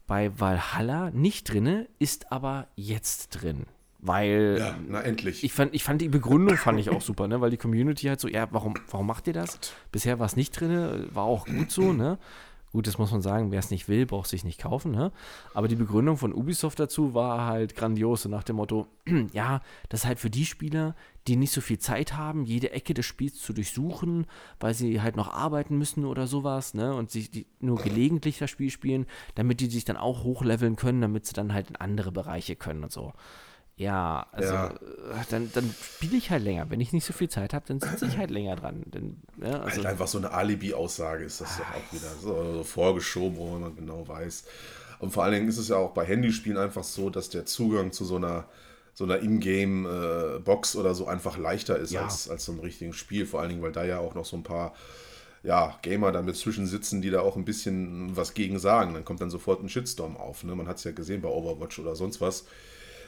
bei Valhalla nicht drin, ist aber jetzt drin. Weil. Ja, na endlich. Ich fand, ich fand die Begründung fand ich auch super, ne? Weil die Community halt so, ja, warum, warum macht ihr das? Bisher war es nicht drin, war auch gut so, ne? Gut, das muss man sagen, wer es nicht will, braucht sich nicht kaufen, ne? Aber die Begründung von Ubisoft dazu war halt grandios, so nach dem Motto, [CLEARS THROAT] ja, das ist halt für die Spieler, die nicht so viel Zeit haben, jede Ecke des Spiels zu durchsuchen, weil sie halt noch arbeiten müssen oder sowas, ne? Und sich die nur gelegentlich das Spiel spielen, damit die sich dann auch hochleveln können, damit sie dann halt in andere Bereiche können und so. Ja, also ja. Äh, dann, dann spiele ich halt länger. Wenn ich nicht so viel Zeit habe, dann sitze ich halt länger dran. Denn, ja, also halt einfach so eine Alibi-Aussage ist das doch auch wieder so, vorgeschoben, wo man genau weiß. Und vor allen Dingen ist es ja auch bei Handyspielen einfach so, dass der Zugang zu so einer so einer Ingame-Box äh, oder so einfach leichter ist ja. als, als so ein richtiges Spiel. Vor allen Dingen, weil da ja auch noch so ein paar ja, Gamer dann dazwischen sitzen, die da auch ein bisschen was gegen sagen. Dann kommt dann sofort ein Shitstorm auf. Ne? Man hat es ja gesehen bei Overwatch oder sonst was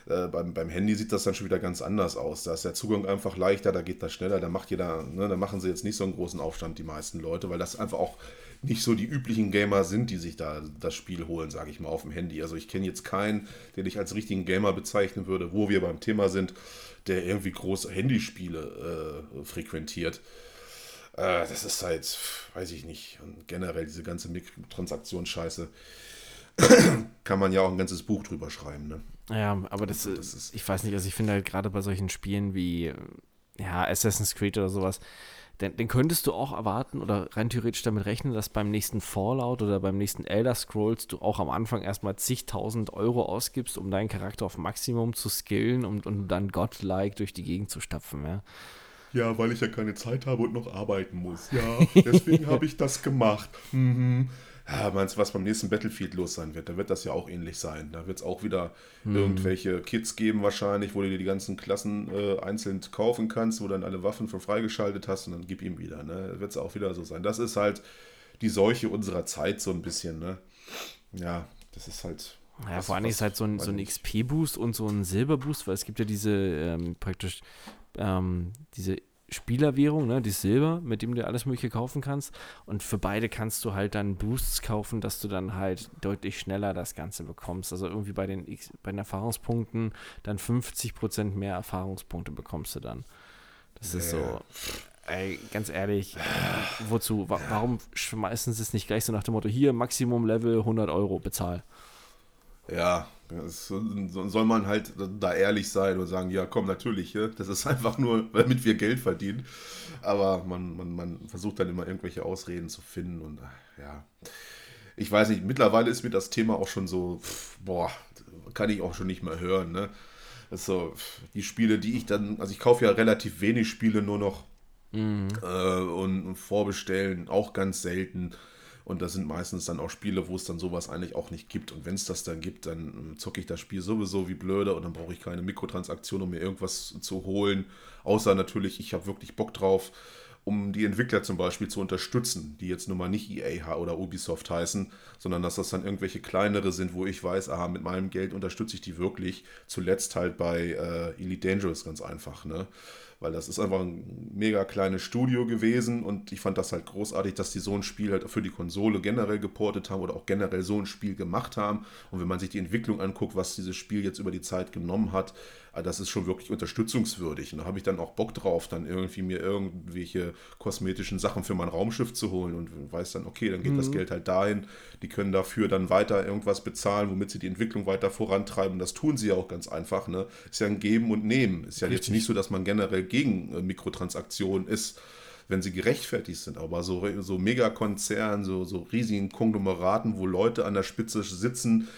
äh, beim, beim Handy sieht das dann schon wieder ganz anders aus. Da ist der Zugang einfach leichter, da geht das schneller, da macht jeder, ne, da machen sie jetzt nicht so einen großen Aufstand, die meisten Leute, weil das einfach auch nicht so die üblichen Gamer sind, die sich da das Spiel holen, sage ich mal, auf dem Handy. Also ich kenne jetzt keinen, den ich als richtigen Gamer bezeichnen würde, wo wir beim Thema sind, der irgendwie große Handyspiele äh, frequentiert. Äh, das ist halt, weiß ich nicht, und generell diese ganze Mikrotransaktionsscheiße [CLEARS THROAT] kann man ja auch ein ganzes Buch drüber schreiben, ne? Ja, aber das, also, das ist, ich weiß nicht, also ich finde halt gerade bei solchen Spielen wie ja, Assassin's Creed oder sowas, den, den könntest du auch erwarten oder rein theoretisch damit rechnen, dass beim nächsten Fallout oder beim nächsten Elder Scrolls du auch am Anfang erstmal zigtausend Euro ausgibst, um deinen Charakter auf Maximum zu skillen und, und dann godlike durch die Gegend zu stapfen, ja. Ja, weil ich ja keine Zeit habe und noch arbeiten muss. Ja, [LAUGHS] deswegen habe ich das gemacht. Mhm ja, meinst du, was beim nächsten Battlefield los sein wird? Da wird das ja auch ähnlich sein. Da wird es auch wieder hm. irgendwelche Kits geben wahrscheinlich, wo du dir die ganzen Klassen äh, einzeln kaufen kannst, wo du dann alle Waffen für freigeschaltet hast und dann gib ihm wieder. Ne? Da wird es auch wieder so sein. Das ist halt die Seuche unserer Zeit so ein bisschen. Ne? Ja, das ist halt... Ja, vor allem ist halt so ein, so ein XP-Boost und so ein Silber-Boost, weil es gibt ja diese ähm, praktisch ähm, diese Spielerwährung, ne, die Silber, mit dem du alles Mögliche kaufen kannst. Und für beide kannst du halt dann Boosts kaufen, dass du dann halt deutlich schneller das Ganze bekommst. Also irgendwie bei den, bei den Erfahrungspunkten dann 50% mehr Erfahrungspunkte bekommst du dann. Das ist so, ey, ganz ehrlich, wozu? warum schmeißen sie es nicht gleich so nach dem Motto, hier Maximum Level 100 Euro, bezahl? Ja, das soll man halt da ehrlich sein und sagen, ja komm, natürlich, das ist einfach nur, damit wir Geld verdienen. Aber man, man, man versucht dann immer irgendwelche Ausreden zu finden und ja. Ich weiß nicht, mittlerweile ist mir das Thema auch schon so, boah, kann ich auch schon nicht mehr hören. Ne? Das so, die Spiele, die ich dann, also ich kaufe ja relativ wenig Spiele nur noch mhm. äh, und, und vorbestellen, auch ganz selten. Und das sind meistens dann auch Spiele, wo es dann sowas eigentlich auch nicht gibt. Und wenn es das dann gibt, dann ähm, zocke ich das Spiel sowieso wie blöde und dann brauche ich keine Mikrotransaktion, um mir irgendwas zu holen. Außer natürlich, ich habe wirklich Bock drauf um die Entwickler zum Beispiel zu unterstützen, die jetzt nun mal nicht EA oder Ubisoft heißen, sondern dass das dann irgendwelche kleinere sind, wo ich weiß, aha, mit meinem Geld unterstütze ich die wirklich. Zuletzt halt bei äh, Elite Dangerous ganz einfach, ne? Weil das ist einfach ein mega kleines Studio gewesen und ich fand das halt großartig, dass die so ein Spiel halt für die Konsole generell geportet haben oder auch generell so ein Spiel gemacht haben. Und wenn man sich die Entwicklung anguckt, was dieses Spiel jetzt über die Zeit genommen hat, das ist schon wirklich unterstützungswürdig. Und da habe ich dann auch Bock drauf, dann irgendwie mir irgendwelche kosmetischen Sachen für mein Raumschiff zu holen und weiß dann, okay, dann geht mhm. das Geld halt dahin. Die können dafür dann weiter irgendwas bezahlen, womit sie die Entwicklung weiter vorantreiben. Das tun sie ja auch ganz einfach. Ne? Ist ja ein Geben und Nehmen. Ist ja Richtig. jetzt nicht so, dass man generell gegen äh, Mikrotransaktionen ist wenn sie gerechtfertigt sind. Aber so, so Megakonzernen, so, so riesigen Konglomeraten, wo Leute an der Spitze sitzen,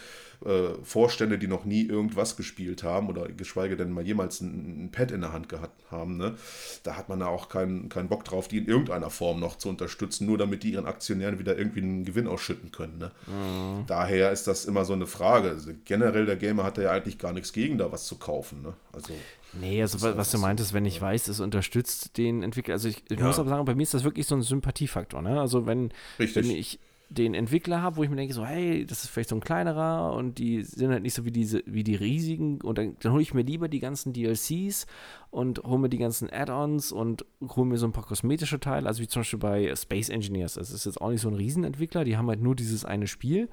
äh, Vorstände, die noch nie irgendwas gespielt haben oder geschweige denn mal jemals ein, ein Pad in der Hand gehabt haben, ne? da hat man da auch keinen kein Bock drauf, die in irgendeiner Form noch zu unterstützen, nur damit die ihren Aktionären wieder irgendwie einen Gewinn ausschütten können. Ne? Mhm. Daher ist das immer so eine Frage. Also generell, der Gamer hat ja eigentlich gar nichts gegen, da was zu kaufen. Ne? Also, Nee, also was, was du meintest, wenn ich weiß, es unterstützt den Entwickler. Also ich, ich ja. muss aber sagen, bei mir ist das wirklich so ein Sympathiefaktor. Ne? Also wenn, wenn ich den Entwickler habe, wo ich mir denke, so, hey, das ist vielleicht so ein kleinerer und die sind halt nicht so wie diese, wie die riesigen und dann, dann hole ich mir lieber die ganzen DLCs und hole mir die ganzen Add-ons und hole mir so ein paar kosmetische Teile, also wie zum Beispiel bei Space Engineers. Das ist jetzt auch nicht so ein Riesenentwickler, die haben halt nur dieses eine Spiel.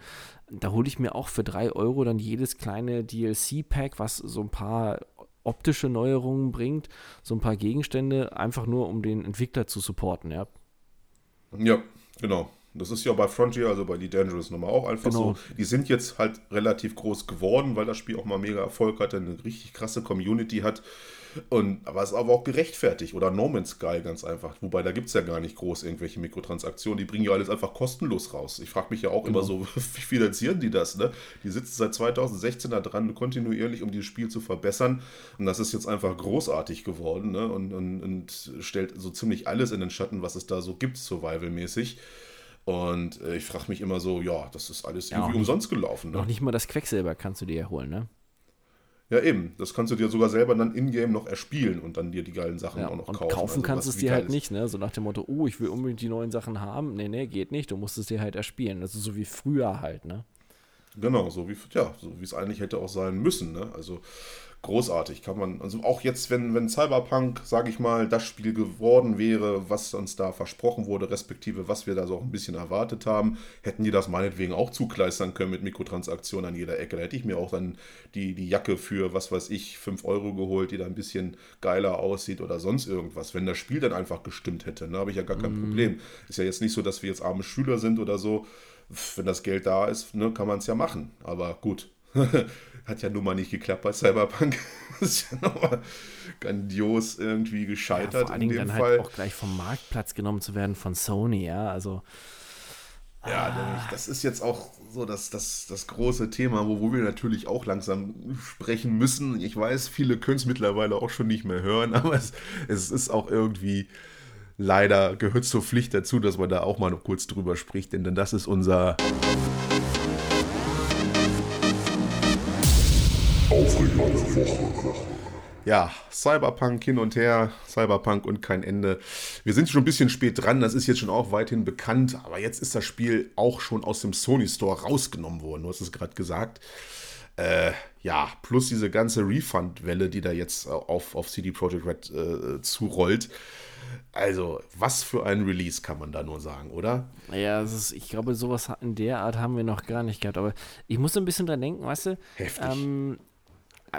Da hole ich mir auch für drei Euro dann jedes kleine DLC-Pack, was so ein paar optische Neuerungen bringt, so ein paar Gegenstände, einfach nur um den Entwickler zu supporten, ja. Ja, genau. Das ist ja bei Frontier, also bei The Dangerous nochmal auch einfach genau. so. Die sind jetzt halt relativ groß geworden, weil das Spiel auch mal mega Erfolg hatte, eine richtig krasse Community hat. Und, aber es ist aber auch gerechtfertigt. Oder No Man's Sky ganz einfach. Wobei da gibt es ja gar nicht groß irgendwelche Mikrotransaktionen. Die bringen ja alles einfach kostenlos raus. Ich frage mich ja auch genau. immer so, [LAUGHS] wie finanzieren die das? Ne? Die sitzen seit 2016 da dran, kontinuierlich, um dieses Spiel zu verbessern. Und das ist jetzt einfach großartig geworden ne? und, und, und stellt so ziemlich alles in den Schatten, was es da so gibt, survival-mäßig. Und äh, ich frage mich immer so, ja, das ist alles ja, irgendwie umsonst gelaufen. Ne? Noch nicht mal das Quecksilber kannst du dir erholen, ne? Ja, eben. Das kannst du dir sogar selber dann in-game noch erspielen und dann dir die geilen Sachen ja, auch noch und kaufen. Kaufen also, kannst du es dir halt nicht, ne? So nach dem Motto, oh, ich will unbedingt die neuen Sachen haben. Nee, nee, geht nicht. Du musst es dir halt erspielen. Das ist so wie früher halt, ne? Genau, so wie ja, so wie es eigentlich hätte auch sein müssen, ne? Also großartig. Kann man, also auch jetzt, wenn, wenn Cyberpunk, sage ich mal, das Spiel geworden wäre, was uns da versprochen wurde, respektive was wir da so auch ein bisschen erwartet haben, hätten die das meinetwegen auch zukleistern können mit Mikrotransaktionen an jeder Ecke. Da hätte ich mir auch dann die, die Jacke für, was weiß ich, 5 Euro geholt, die da ein bisschen geiler aussieht oder sonst irgendwas. Wenn das Spiel dann einfach gestimmt hätte, ne, habe ich ja gar kein mm. Problem. Ist ja jetzt nicht so, dass wir jetzt arme Schüler sind oder so. Wenn das Geld da ist, ne, kann man es ja machen. Aber gut. [LAUGHS] Hat ja nun mal nicht geklappt bei Cyberpunk. [LAUGHS] ist ja nochmal grandios irgendwie gescheitert. Ja, vor allen Dingen dann halt Fall. halt auch gleich vom Marktplatz genommen zu werden von Sony, ja. Also. Ja, ah. das ist jetzt auch so das, das, das große Thema, wo, wo wir natürlich auch langsam sprechen müssen. Ich weiß, viele können es mittlerweile auch schon nicht mehr hören, [LAUGHS] aber es, es ist auch irgendwie leider gehört zur Pflicht dazu, dass man da auch mal noch kurz drüber spricht, denn, denn das ist unser Aufreger der Woche. Ja, Cyberpunk hin und her, Cyberpunk und kein Ende. Wir sind schon ein bisschen spät dran, das ist jetzt schon auch weithin bekannt, aber jetzt ist das Spiel auch schon aus dem Sony Store rausgenommen worden, du hast es gerade gesagt. Äh, ja, plus diese ganze Refund-Welle, die da jetzt auf, auf CD Projekt Red äh, zurollt. Also, was für ein Release kann man da nur sagen, oder? Ja, ist, ich glaube, sowas in der Art haben wir noch gar nicht gehabt. Aber ich muss ein bisschen dran denken, weißt du? Heftig. Ähm,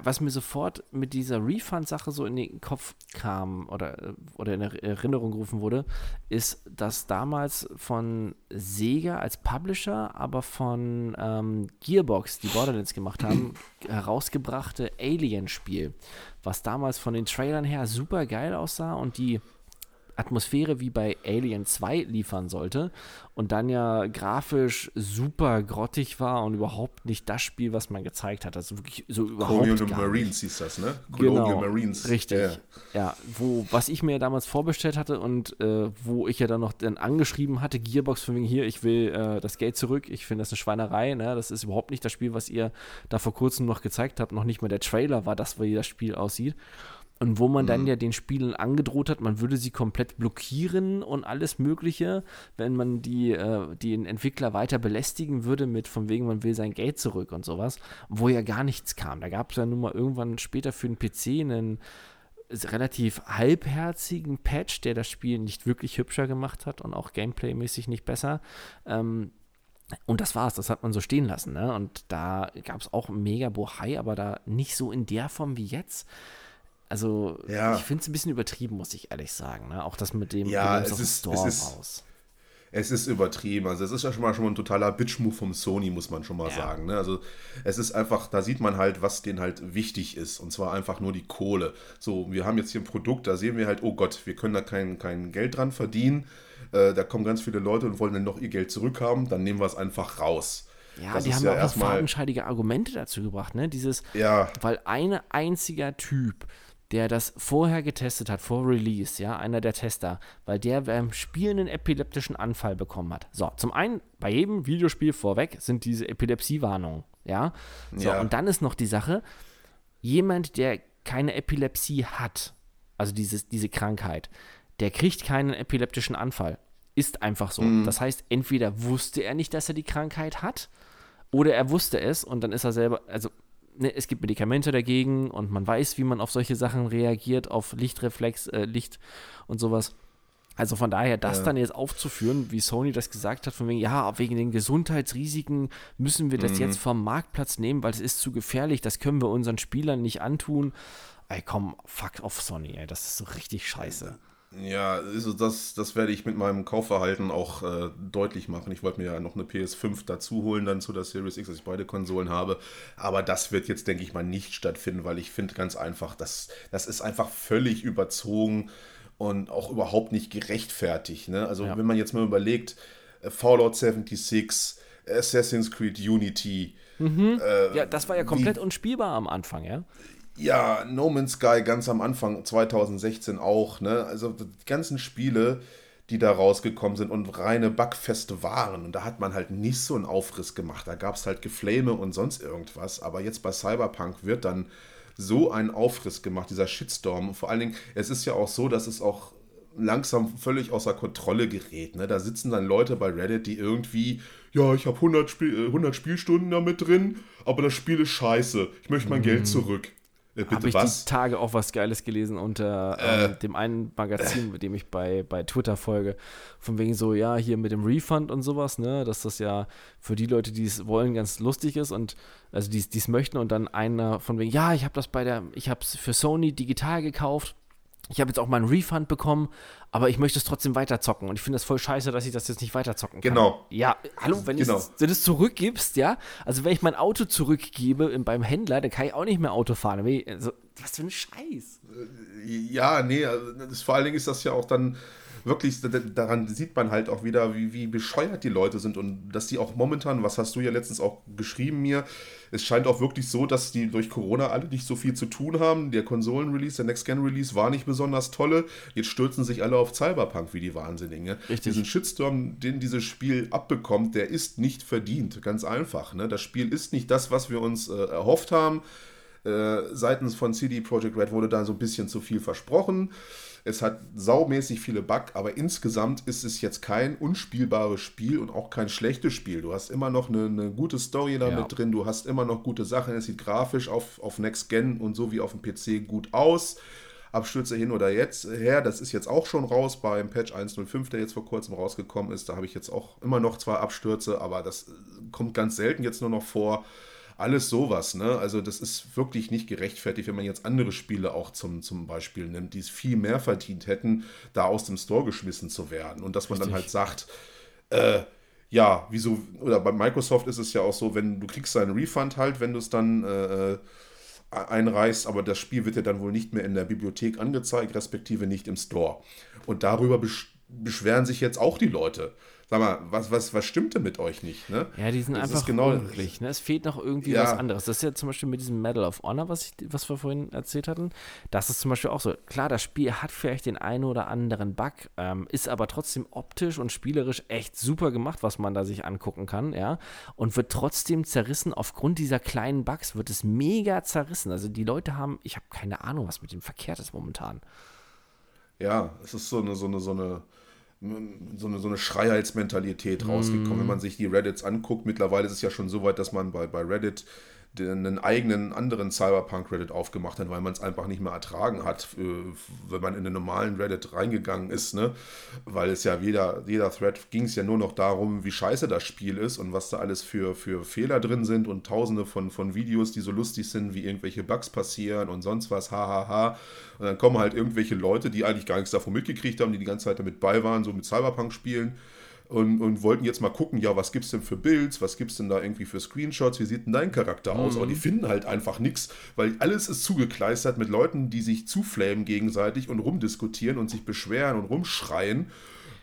was mir sofort mit dieser Refund-Sache so in den Kopf kam oder, oder in Erinnerung gerufen wurde, ist, dass damals von Sega als Publisher, aber von ähm, Gearbox, die Borderlands gemacht haben, [CLEARS THROAT] herausgebrachte Alien-Spiel, was damals von den Trailern her super geil aussah und die Atmosphäre wie bei Alien 2 liefern sollte und dann ja grafisch super grottig war und überhaupt nicht das Spiel, was man gezeigt hat. Also wirklich so überhaupt Colonial gar Marines hieß das, ne? Colonial genau, Marines. Richtig. Yeah. Ja, wo, was ich mir damals vorbestellt hatte und äh, wo ich ja dann noch dann angeschrieben hatte, Gearbox von wegen hier, ich will äh, das Geld zurück, ich finde das eine Schweinerei, ne? Das ist überhaupt nicht das Spiel, was ihr da vor kurzem noch gezeigt habt, noch nicht mal der Trailer war das, wie das Spiel aussieht. Und wo man mhm. dann ja den Spielen angedroht hat, man würde sie komplett blockieren und alles Mögliche, wenn man die, äh, den Entwickler weiter belästigen würde mit von wegen, man will sein Geld zurück und sowas, wo ja gar nichts kam. Da gab es ja nun mal irgendwann später für den PC einen relativ halbherzigen Patch, der das Spiel nicht wirklich hübscher gemacht hat und auch gameplaymäßig nicht besser. Ähm, und das war's, das hat man so stehen lassen. Ne? Und da gab es auch mega Bohai, aber da nicht so in der Form wie jetzt. Also, ja. ich finde es ein bisschen übertrieben, muss ich ehrlich sagen. Ne? Auch das mit dem ja, es ist, Store es ist, raus. Es ist übertrieben. Also, es ist ja schon mal, schon mal ein totaler Bitch-Move vom Sony, muss man schon mal ja. sagen. Ne? Also, es ist einfach, da sieht man halt, was denen halt wichtig ist. Und zwar einfach nur die Kohle. So, wir haben jetzt hier ein Produkt, da sehen wir halt, oh Gott, wir können da kein, kein Geld dran verdienen. Äh, da kommen ganz viele Leute und wollen dann noch ihr Geld zurückhaben. Dann nehmen wir es einfach raus. Ja, das die haben ja auch fadenscheidige Argumente dazu gebracht, ne? Dieses, ja. weil ein einziger Typ der das vorher getestet hat, vor Release, ja, einer der Tester, weil der beim Spielen einen epileptischen Anfall bekommen hat. So, zum einen, bei jedem Videospiel vorweg sind diese Epilepsiewarnungen, ja. So, ja. und dann ist noch die Sache, jemand, der keine Epilepsie hat, also dieses, diese Krankheit, der kriegt keinen epileptischen Anfall. Ist einfach so. Mhm. Das heißt, entweder wusste er nicht, dass er die Krankheit hat, oder er wusste es und dann ist er selber, also ne, es gibt Medikamente dagegen und man weiß, wie man auf solche Sachen reagiert, auf Lichtreflex, äh, Licht und sowas. Also von daher, das ja. dann jetzt aufzuführen, wie Sony das gesagt hat, von wegen, ja, wegen den Gesundheitsrisiken müssen wir das mhm. jetzt vom Marktplatz nehmen, weil es ist zu gefährlich, das können wir unseren Spielern nicht antun. Ey, komm, fuck off, Sony, ey, das ist so richtig scheiße. Ja, also das, das werde ich mit meinem Kaufverhalten auch äh, deutlich machen. Ich wollte mir ja noch eine PS5 dazu holen, dann zu der Series X, dass ich beide Konsolen habe. Aber das wird jetzt, denke ich mal, nicht stattfinden, weil ich finde ganz einfach, das, das ist einfach völlig überzogen und auch überhaupt nicht gerechtfertigt. Ne? Also, ja. wenn man jetzt mal überlegt, äh, Fallout 76, Assassin's Creed Unity. Mhm. Äh, ja, das war ja komplett wie, unspielbar am Anfang, ja? Ja, No Man's Sky ganz am Anfang 2016 auch, ne? Also die ganzen Spiele, die da rausgekommen sind und reine Bugfeste waren. Und da hat man halt nicht so einen Aufriss gemacht. Da gab es halt Geflame und sonst irgendwas. Aber jetzt bei Cyberpunk wird dann so ein Aufriss gemacht, dieser Shitstorm. vor allen Dingen, es ist ja auch so, dass es auch langsam völlig außer Kontrolle gerät. Ne? Da sitzen dann Leute bei Reddit, die irgendwie, ja, ich habe 100, Spiel, 100 Spielstunden damit drin, aber das Spiel ist scheiße. Ich möchte mein mm. Geld zurück. Äh, Habe ich was? die Tage auch was Geiles gelesen unter äh, ähm, dem einen Magazin, [LAUGHS] mit dem ich bei, bei Twitter folge. Von wegen so, ja, hier mit dem Refund und sowas, ne, dass das ja für die Leute, die es wollen, ganz lustig ist und also die es möchten und dann einer von wegen, ja, ich habe das bei der, ich habe es für Sony digital gekauft ich habe jetzt auch mal einen Refund bekommen, aber ich möchte es trotzdem weiterzocken. Und ich finde das voll scheiße, dass ich das jetzt nicht weiterzocken kann. Genau. Ja, hallo, wenn genau. du es zurückgibst, ja, also wenn ich mein Auto zurückgebe beim Händler, dann kann ich auch nicht mehr Auto fahren. Also, was für ein Scheiß. Ja, nee, also, das, vor allen Dingen ist das ja auch dann wirklich, daran sieht man halt auch wieder, wie, wie bescheuert die Leute sind und dass die auch momentan, was hast du ja letztens auch geschrieben mir, es scheint auch wirklich so, dass die durch Corona alle nicht so viel zu tun haben. Der Konsolen-Release, der Next-Gen-Release war nicht besonders tolle. Jetzt stürzen sich alle auf Cyberpunk wie die Wahnsinnigen. Ne? Richtig. Diesen Shitstorm, den dieses Spiel abbekommt, der ist nicht verdient. Ganz einfach. Ne? Das Spiel ist nicht das, was wir uns äh, erhofft haben. Äh, seitens von CD Projekt Red wurde da so ein bisschen zu viel versprochen. Es hat saumäßig viele Bugs, aber insgesamt ist es jetzt kein unspielbares Spiel und auch kein schlechtes Spiel. Du hast immer noch eine, eine gute Story damit ja. drin, du hast immer noch gute Sachen. Es sieht grafisch auf, auf Next Gen und so wie auf dem PC gut aus. Abstürze hin oder jetzt her, das ist jetzt auch schon raus beim Patch 1.05, der jetzt vor kurzem rausgekommen ist. Da habe ich jetzt auch immer noch zwei Abstürze, aber das kommt ganz selten jetzt nur noch vor. Alles sowas, ne? Also das ist wirklich nicht gerechtfertigt, wenn man jetzt andere Spiele auch zum, zum Beispiel nimmt, die es viel mehr verdient hätten, da aus dem Store geschmissen zu werden. Und dass man Richtig. dann halt sagt, äh, ja, wieso, oder bei Microsoft ist es ja auch so, wenn du kriegst deinen Refund halt, wenn du es dann äh, äh einreichst, aber das Spiel wird ja dann wohl nicht mehr in der Bibliothek angezeigt, respektive nicht im Store. Und darüber beschweren sich jetzt auch die Leute. Sag mal, was, was, was stimmt denn mit euch nicht? Ne? Ja, die sind Das ist einfach genau- unglücklich. Ne? Es fehlt noch irgendwie Ja. was anderes. Das ist ja zum Beispiel mit diesem Medal of Honor, was, ich, was wir vorhin erzählt hatten. Das ist zum Beispiel auch so. Klar, das Spiel hat vielleicht den einen oder anderen Bug, ähm, ist aber trotzdem optisch und spielerisch echt super gemacht, was man da sich angucken kann, ja. Und wird trotzdem zerrissen. Aufgrund dieser kleinen Bugs wird es mega zerrissen. Also die Leute haben, ich habe keine Ahnung, was mit dem verkehrt ist momentan. Ja, es ist so eine, so eine, so eine, so eine, so eine Schreiheitsmentalität rausgekommen. Wenn man sich die Reddits anguckt, mittlerweile ist es ja schon so weit, dass man bei, bei Reddit einen eigenen anderen Cyberpunk-Reddit aufgemacht hat, weil man es einfach nicht mehr ertragen hat, äh, wenn man in den normalen Reddit reingegangen ist, ne? Weil es ja jeder, jeder Thread ging es ja nur noch darum, wie scheiße das Spiel ist und was da alles für, für Fehler drin sind und tausende von, von Videos, die so lustig sind, wie irgendwelche Bugs passieren und sonst was, hahaha. Und dann kommen halt irgendwelche Leute, die eigentlich gar nichts davon mitgekriegt haben, die die ganze Zeit damit bei waren, so mit Cyberpunk-Spielen und, und wollten jetzt mal gucken, ja, was gibt's denn für Builds, was gibt's denn da irgendwie für Screenshots, wie sieht denn dein Charakter aus? Aber die finden halt einfach nichts, weil alles ist zugekleistert mit Leuten, die sich zuflamen gegenseitig und rumdiskutieren und sich beschweren und rumschreien.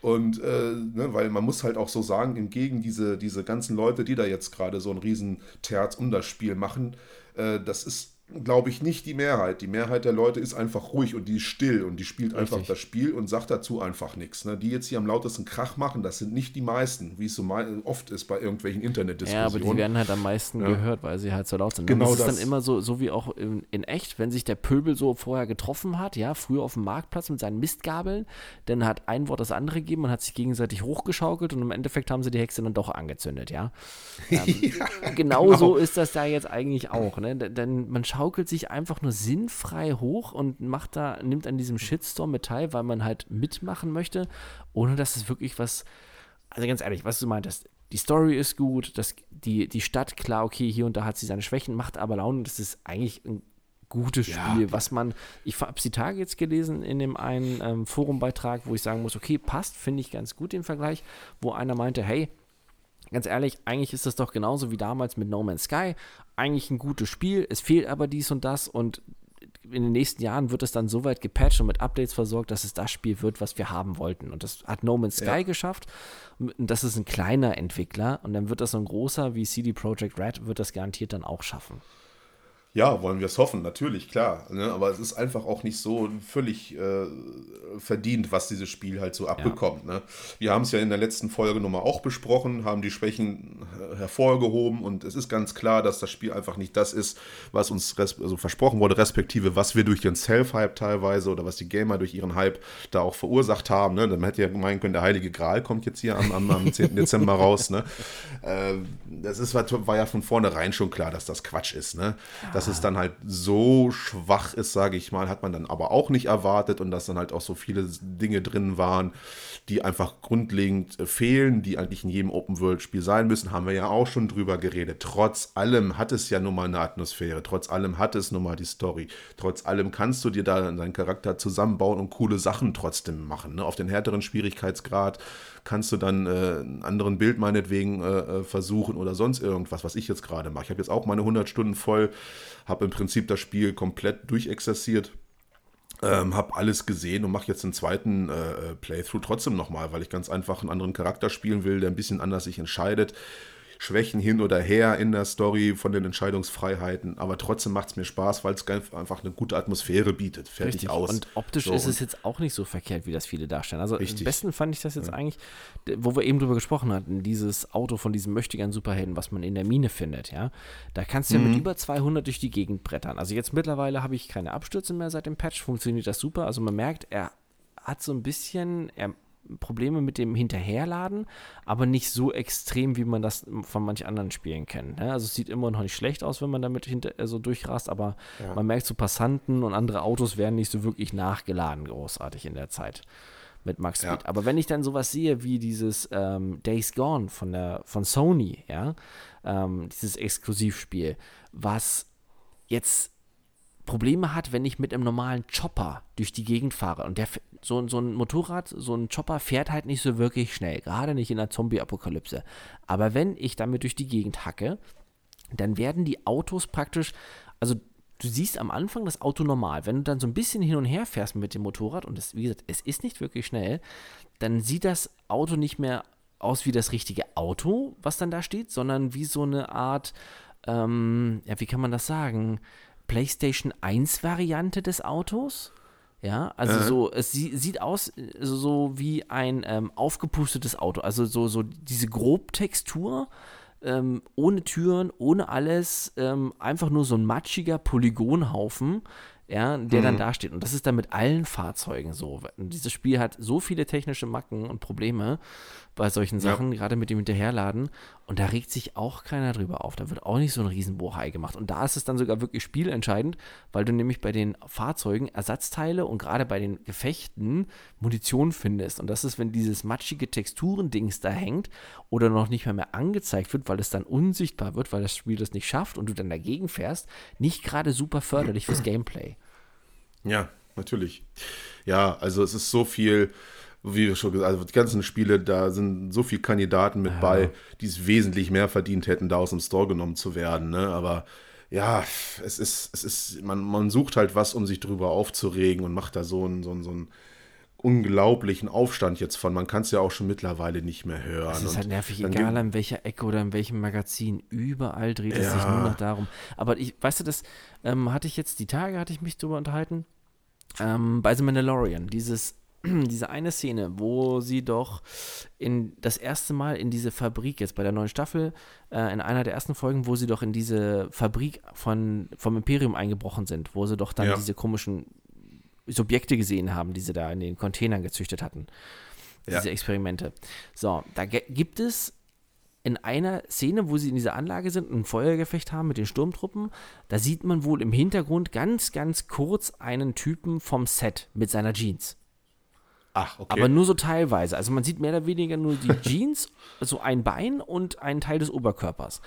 Und äh, ne, weil man muss halt auch so sagen, entgegen diese, diese ganzen Leute, die da jetzt gerade so einen riesen Terz um das Spiel machen, äh, das ist, glaube ich, nicht die Mehrheit. Die Mehrheit der Leute ist einfach ruhig und die ist still und die spielt einfach Richtig. das Spiel und sagt dazu einfach nichts. Ne? Die jetzt hier am lautesten Krach machen, das sind nicht die meisten, wie es so oft ist bei irgendwelchen Ja, aber Internetdiskussionen. die werden halt am meisten Ja. gehört, weil sie halt so laut sind. Genau und das ist das. dann immer so, so wie auch in, in echt, wenn sich der Pöbel so vorher getroffen hat, ja, früher auf dem Marktplatz mit seinen Mistgabeln, dann hat ein Wort das andere gegeben und hat sich gegenseitig hochgeschaukelt und im Endeffekt haben sie die Hexe dann doch angezündet, ja. [LAUGHS] Ähm, genau, genau. so ist das da jetzt eigentlich auch, ne? Denn man schaukelt sich einfach nur sinnfrei hoch und macht da, nimmt an diesem Shitstorm mit teil, weil man halt mitmachen möchte, ohne dass es wirklich was also ganz ehrlich, was du meintest, die Story ist gut, das, die, die Stadt, klar, okay, hier und da hat sie seine Schwächen, macht aber Laune, das ist eigentlich ein gutes Ja. Spiel, was man, ich habe die Tage jetzt gelesen in dem einen ähm, Forumbeitrag, wo ich sagen muss, okay, passt, finde ich ganz gut den Vergleich, wo einer meinte, hey, ganz ehrlich, eigentlich ist das doch genauso wie damals mit No Man's Sky, eigentlich ein gutes Spiel, es fehlt aber dies und das und in den nächsten Jahren wird es dann so weit gepatcht und mit Updates versorgt, dass es das Spiel wird, was wir haben wollten. Und das hat No Man's Sky Ja. geschafft. Und das ist ein kleiner Entwickler und dann wird das so ein großer wie CD Projekt Red, wird das garantiert dann auch schaffen. Ja, wollen wir es hoffen, natürlich, klar. Ne? Aber es ist einfach auch nicht so völlig äh, verdient, was dieses Spiel halt so abbekommt. Ne? Wir haben es ja in der letzten Folge nochmal auch besprochen, haben die Schwächen hervorgehoben und es ist ganz klar, dass das Spiel einfach nicht das ist, was uns also versprochen wurde, respektive was wir durch den Self-Hype teilweise oder was die Gamer durch ihren Hype da auch verursacht haben. Ne? Man hätte ja meinen können, der Heilige Gral kommt jetzt hier am, am, am 10. Dezember raus. Ne? [LAUGHS] Äh, das ist, war, war ja von vornherein schon klar, dass das Quatsch ist. Ne? Dass es dann halt so schwach ist, sage ich mal, hat man dann aber auch nicht erwartet und dass dann halt auch so viele Dinge drin waren, die einfach grundlegend äh, fehlen, die eigentlich in jedem Open-World-Spiel sein müssen, haben wir ja auch schon drüber geredet. Trotz allem hat es ja nun mal eine Atmosphäre, trotz allem hat es nun mal die Story, trotz allem kannst du dir da deinen Charakter zusammenbauen und coole Sachen trotzdem machen. Ne? Auf den härteren Schwierigkeitsgrad kannst du dann äh, einen anderen Bild meinetwegen äh, äh, versuchen oder sonst irgendwas, was ich jetzt gerade mache. Ich habe jetzt auch meine 100 Stunden voll, habe im Prinzip das Spiel komplett durchexerziert. Ähm, habe alles gesehen und mache jetzt einen zweiten äh, Playthrough trotzdem nochmal, weil ich ganz einfach einen anderen Charakter spielen will, der ein bisschen anders sich entscheidet. Schwächen hin oder her in der Story von den Entscheidungsfreiheiten, aber trotzdem macht es mir Spaß, weil es einfach eine gute Atmosphäre bietet. Fertig Richtig. aus. Und optisch So, ist es jetzt auch nicht so verkehrt, wie das viele darstellen. Also am Richtig. besten fand ich das jetzt eigentlich, d- wo wir eben drüber gesprochen hatten, dieses Auto von diesem Möchtegern Superhelden, was man in der Mine findet, ja. Da kannst du ja Mhm. mit über 200 durch die Gegend brettern. Also jetzt mittlerweile habe ich keine Abstürze mehr seit dem Patch, funktioniert das super. Also man merkt, er hat so ein bisschen er, Probleme mit dem Hinterherladen, aber nicht so extrem, wie man das von manch anderen Spielen kennt. Ne? Also es sieht immer noch nicht schlecht aus, wenn man damit hinter, also durchrast, aber man merkt so Passanten und andere Autos werden nicht so wirklich nachgeladen großartig in der Zeit mit Max Ja. Speed. Aber wenn ich dann sowas sehe wie dieses ähm, Days Gone von der von Sony, ja, ähm, dieses Exklusivspiel, was jetzt Probleme hat, wenn ich mit einem normalen Chopper durch die Gegend fahre. Und der, so, so ein Motorrad, so ein Chopper fährt halt nicht so wirklich schnell, gerade nicht in der Zombie-Apokalypse. Aber wenn ich damit durch die Gegend hacke, dann werden die Autos praktisch, also du siehst am Anfang das Auto normal. Wenn du dann so ein bisschen hin und her fährst mit dem Motorrad und es, wie gesagt, es ist nicht wirklich schnell, dann sieht das Auto nicht mehr aus wie das richtige Auto, was dann da steht, sondern wie so eine Art, ähm, ja, wie kann man das sagen? PlayStation 1 Variante des Autos. Ja, also äh. so, es sieht aus so wie ein ähm, aufgepustetes Auto. Also so, so diese Grobtextur, ähm, ohne Türen, ohne alles, ähm, einfach nur so ein matschiger Polygonhaufen, ja, der mhm. dann dasteht. Und das ist dann mit allen Fahrzeugen so. Und dieses Spiel hat so viele technische Macken und Probleme bei solchen Sachen, ja. gerade mit dem Hinterherladen. Und da regt sich auch keiner drüber auf. Da wird auch nicht so ein Riesenbohai gemacht. Und da ist es dann sogar wirklich spielentscheidend, weil du nämlich bei den Fahrzeugen Ersatzteile und gerade bei den Gefechten Munition findest. Und das ist, wenn dieses matschige Texturendings da hängt oder noch nicht mehr, mehr angezeigt wird, weil es dann unsichtbar wird, weil das Spiel das nicht schafft und du dann dagegen fährst, nicht gerade super förderlich fürs Gameplay. Ja, natürlich. Ja, also es ist so viel wie wir schon gesagt haben, also die ganzen Spiele, da sind so viele Kandidaten mit ja. bei, die es wesentlich mehr verdient hätten, da aus dem Store genommen zu werden. Ne? Aber ja, es ist, es ist, man, man sucht halt was, um sich drüber aufzuregen und macht da so einen, so einen, so einen unglaublichen Aufstand jetzt von. Man kann es ja auch schon mittlerweile nicht mehr hören. Es ist halt nervig, egal an welcher Ecke oder in welchem Magazin. Überall dreht es ja. sich nur noch darum. Aber ich, weißt du, das ähm, hatte ich jetzt, die Tage hatte ich mich drüber unterhalten. Ähm, bei The Mandalorian, dieses [CLEARS THROAT] diese eine Szene, wo sie doch in das erste Mal in diese Fabrik, jetzt bei der neuen Staffel, äh, in einer der ersten Folgen, wo sie doch in diese Fabrik von, vom Imperium eingebrochen sind, wo sie doch dann ja. diese komischen Subjekte gesehen haben, die sie da in den Containern gezüchtet hatten. Ja. Diese Experimente. So, da gibt es in einer Szene, wo sie in dieser Anlage sind und ein Feuergefecht haben mit den Sturmtruppen, da sieht man wohl im Hintergrund ganz, ganz kurz einen Typen vom Set mit seiner Jeans. Ach, okay. Aber nur so teilweise. Also man sieht mehr oder weniger nur die [LAUGHS] Jeans, so ein Bein und einen Teil des Oberkörpers.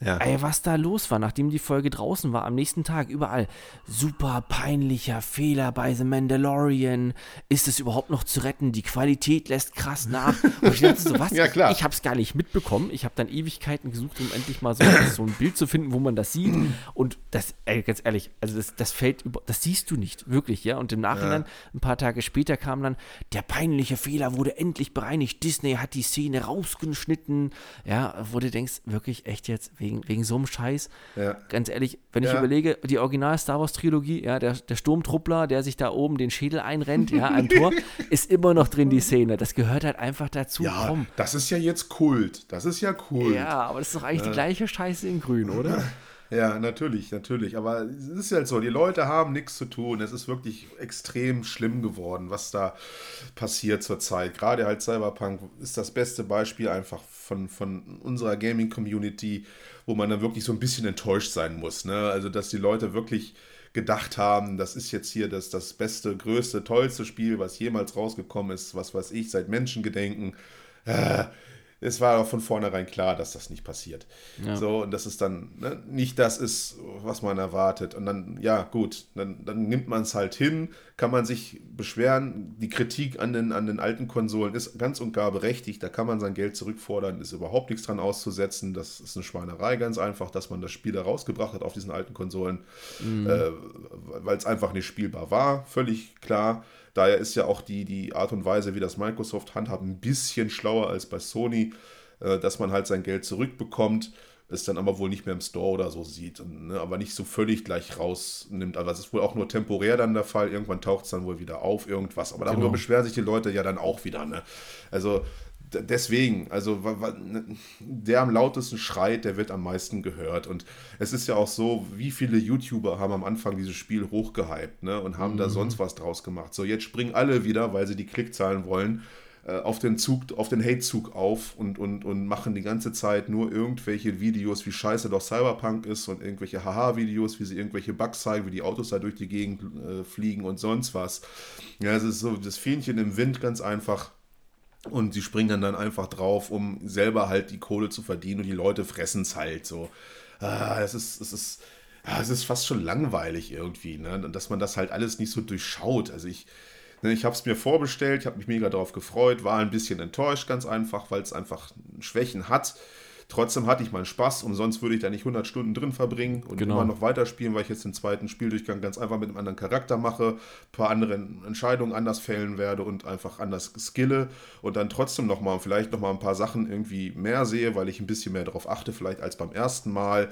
Ja. Ey, was da los war, nachdem die Folge draußen war, am nächsten Tag überall. Super peinlicher Fehler bei The Mandalorian. Ist es überhaupt noch zu retten? Die Qualität lässt krass nach. [LAUGHS] Und ich dachte so, was? ja, klar. Ich habe es gar nicht mitbekommen. Ich habe dann Ewigkeiten gesucht, um endlich mal so, so, ein Bild zu finden, wo man das sieht. [CLEARS THROAT] Und das, ey, ganz ehrlich, also das, das fällt über, das siehst du nicht, wirklich, ja. Und im Nachhinein, ja. ein paar Tage später kam dann, der peinliche Fehler wurde endlich bereinigt. Disney hat die Szene rausgeschnitten. Ja, wo du denkst, wirklich, echt jetzt, wegen, wegen so einem Scheiß. Ja. Ganz ehrlich, wenn ich ja. überlege, die Original Star Wars Trilogie, ja, der, der Sturmtruppler, der sich da oben den Schädel einrennt, ja, am Tor, [LAUGHS] ist immer noch drin, die Szene. Das gehört halt einfach dazu. Ja, Komm. das ist ja jetzt Kult. Das ist ja Kult. Ja, aber das ist doch eigentlich die gleiche Scheiße in Grün, oder? [LAUGHS] Ja, natürlich, natürlich. Aber es ist halt so, die Leute haben nichts zu tun. Es ist wirklich extrem schlimm geworden, was da passiert zurzeit. Gerade halt Cyberpunk ist das beste Beispiel einfach von, von unserer Gaming-Community, wo man dann wirklich so ein bisschen enttäuscht sein muss. Ne? Also, dass die Leute wirklich gedacht haben, das ist jetzt hier das, das beste, größte, tollste Spiel, was jemals rausgekommen ist, was weiß ich, seit Menschengedenken. Äh, es war von vornherein klar, dass das nicht passiert. Ja. So, und dass es dann ne, nicht das ist, was man erwartet. Und dann, ja, gut, dann, dann nimmt man es halt hin, kann man sich beschweren. Die Kritik an den, an den alten Konsolen ist ganz und gar berechtigt. Da kann man sein Geld zurückfordern, ist überhaupt nichts dran auszusetzen. Das ist eine Schweinerei, ganz einfach, dass man das Spiel da rausgebracht hat auf diesen alten Konsolen, mhm. äh, weil es einfach nicht spielbar war. Völlig klar. Daher ist ja auch die, die Art und Weise, wie das Microsoft handhabt, ein bisschen schlauer als bei Sony, äh, dass man halt sein Geld zurückbekommt, es dann aber wohl nicht mehr im Store oder so sieht, und, ne, aber nicht so völlig gleich rausnimmt. Aber es ist wohl auch nur temporär dann der Fall. Irgendwann taucht es dann wohl wieder auf, irgendwas. Aber darüber genau. beschweren sich die Leute ja dann auch wieder. Ne? Also deswegen, also der am lautesten schreit, der wird am meisten gehört. Und es ist ja auch so, wie viele YouTuber haben am Anfang dieses Spiel hochgehypt ne, und haben mhm. da sonst was draus gemacht. So, jetzt springen alle wieder, weil sie die Klickzahlen wollen, äh, auf den Zug, auf den Hate-Zug auf und, und, und machen die ganze Zeit nur irgendwelche Videos, wie scheiße doch Cyberpunk ist und irgendwelche Haha-Videos, wie sie irgendwelche Bugs zeigen, wie die Autos da durch die Gegend äh, fliegen und sonst was. Ja, es ist so das Fähnchen im Wind ganz einfach und sie springen dann, einfach drauf, um selber halt die Kohle zu verdienen und die Leute fressen es halt so. Ah, es ist, es ist, ah, es ist fast schon langweilig irgendwie, ne? dass man das halt alles nicht so durchschaut. Also ich, ne, ich habe es mir vorbestellt, ich habe mich mega darauf gefreut, war ein bisschen enttäuscht, ganz einfach, weil es einfach Schwächen hat. Trotzdem hatte ich meinen Spaß, umsonst würde ich da nicht 100 Stunden drin verbringen und genau. immer noch weiterspielen, weil ich jetzt den zweiten Spieldurchgang ganz einfach mit einem anderen Charakter mache, ein paar andere Entscheidungen anders fällen werde und einfach anders skille und dann trotzdem nochmal, vielleicht nochmal ein paar Sachen irgendwie mehr sehe, weil ich ein bisschen mehr darauf achte, vielleicht als beim ersten Mal.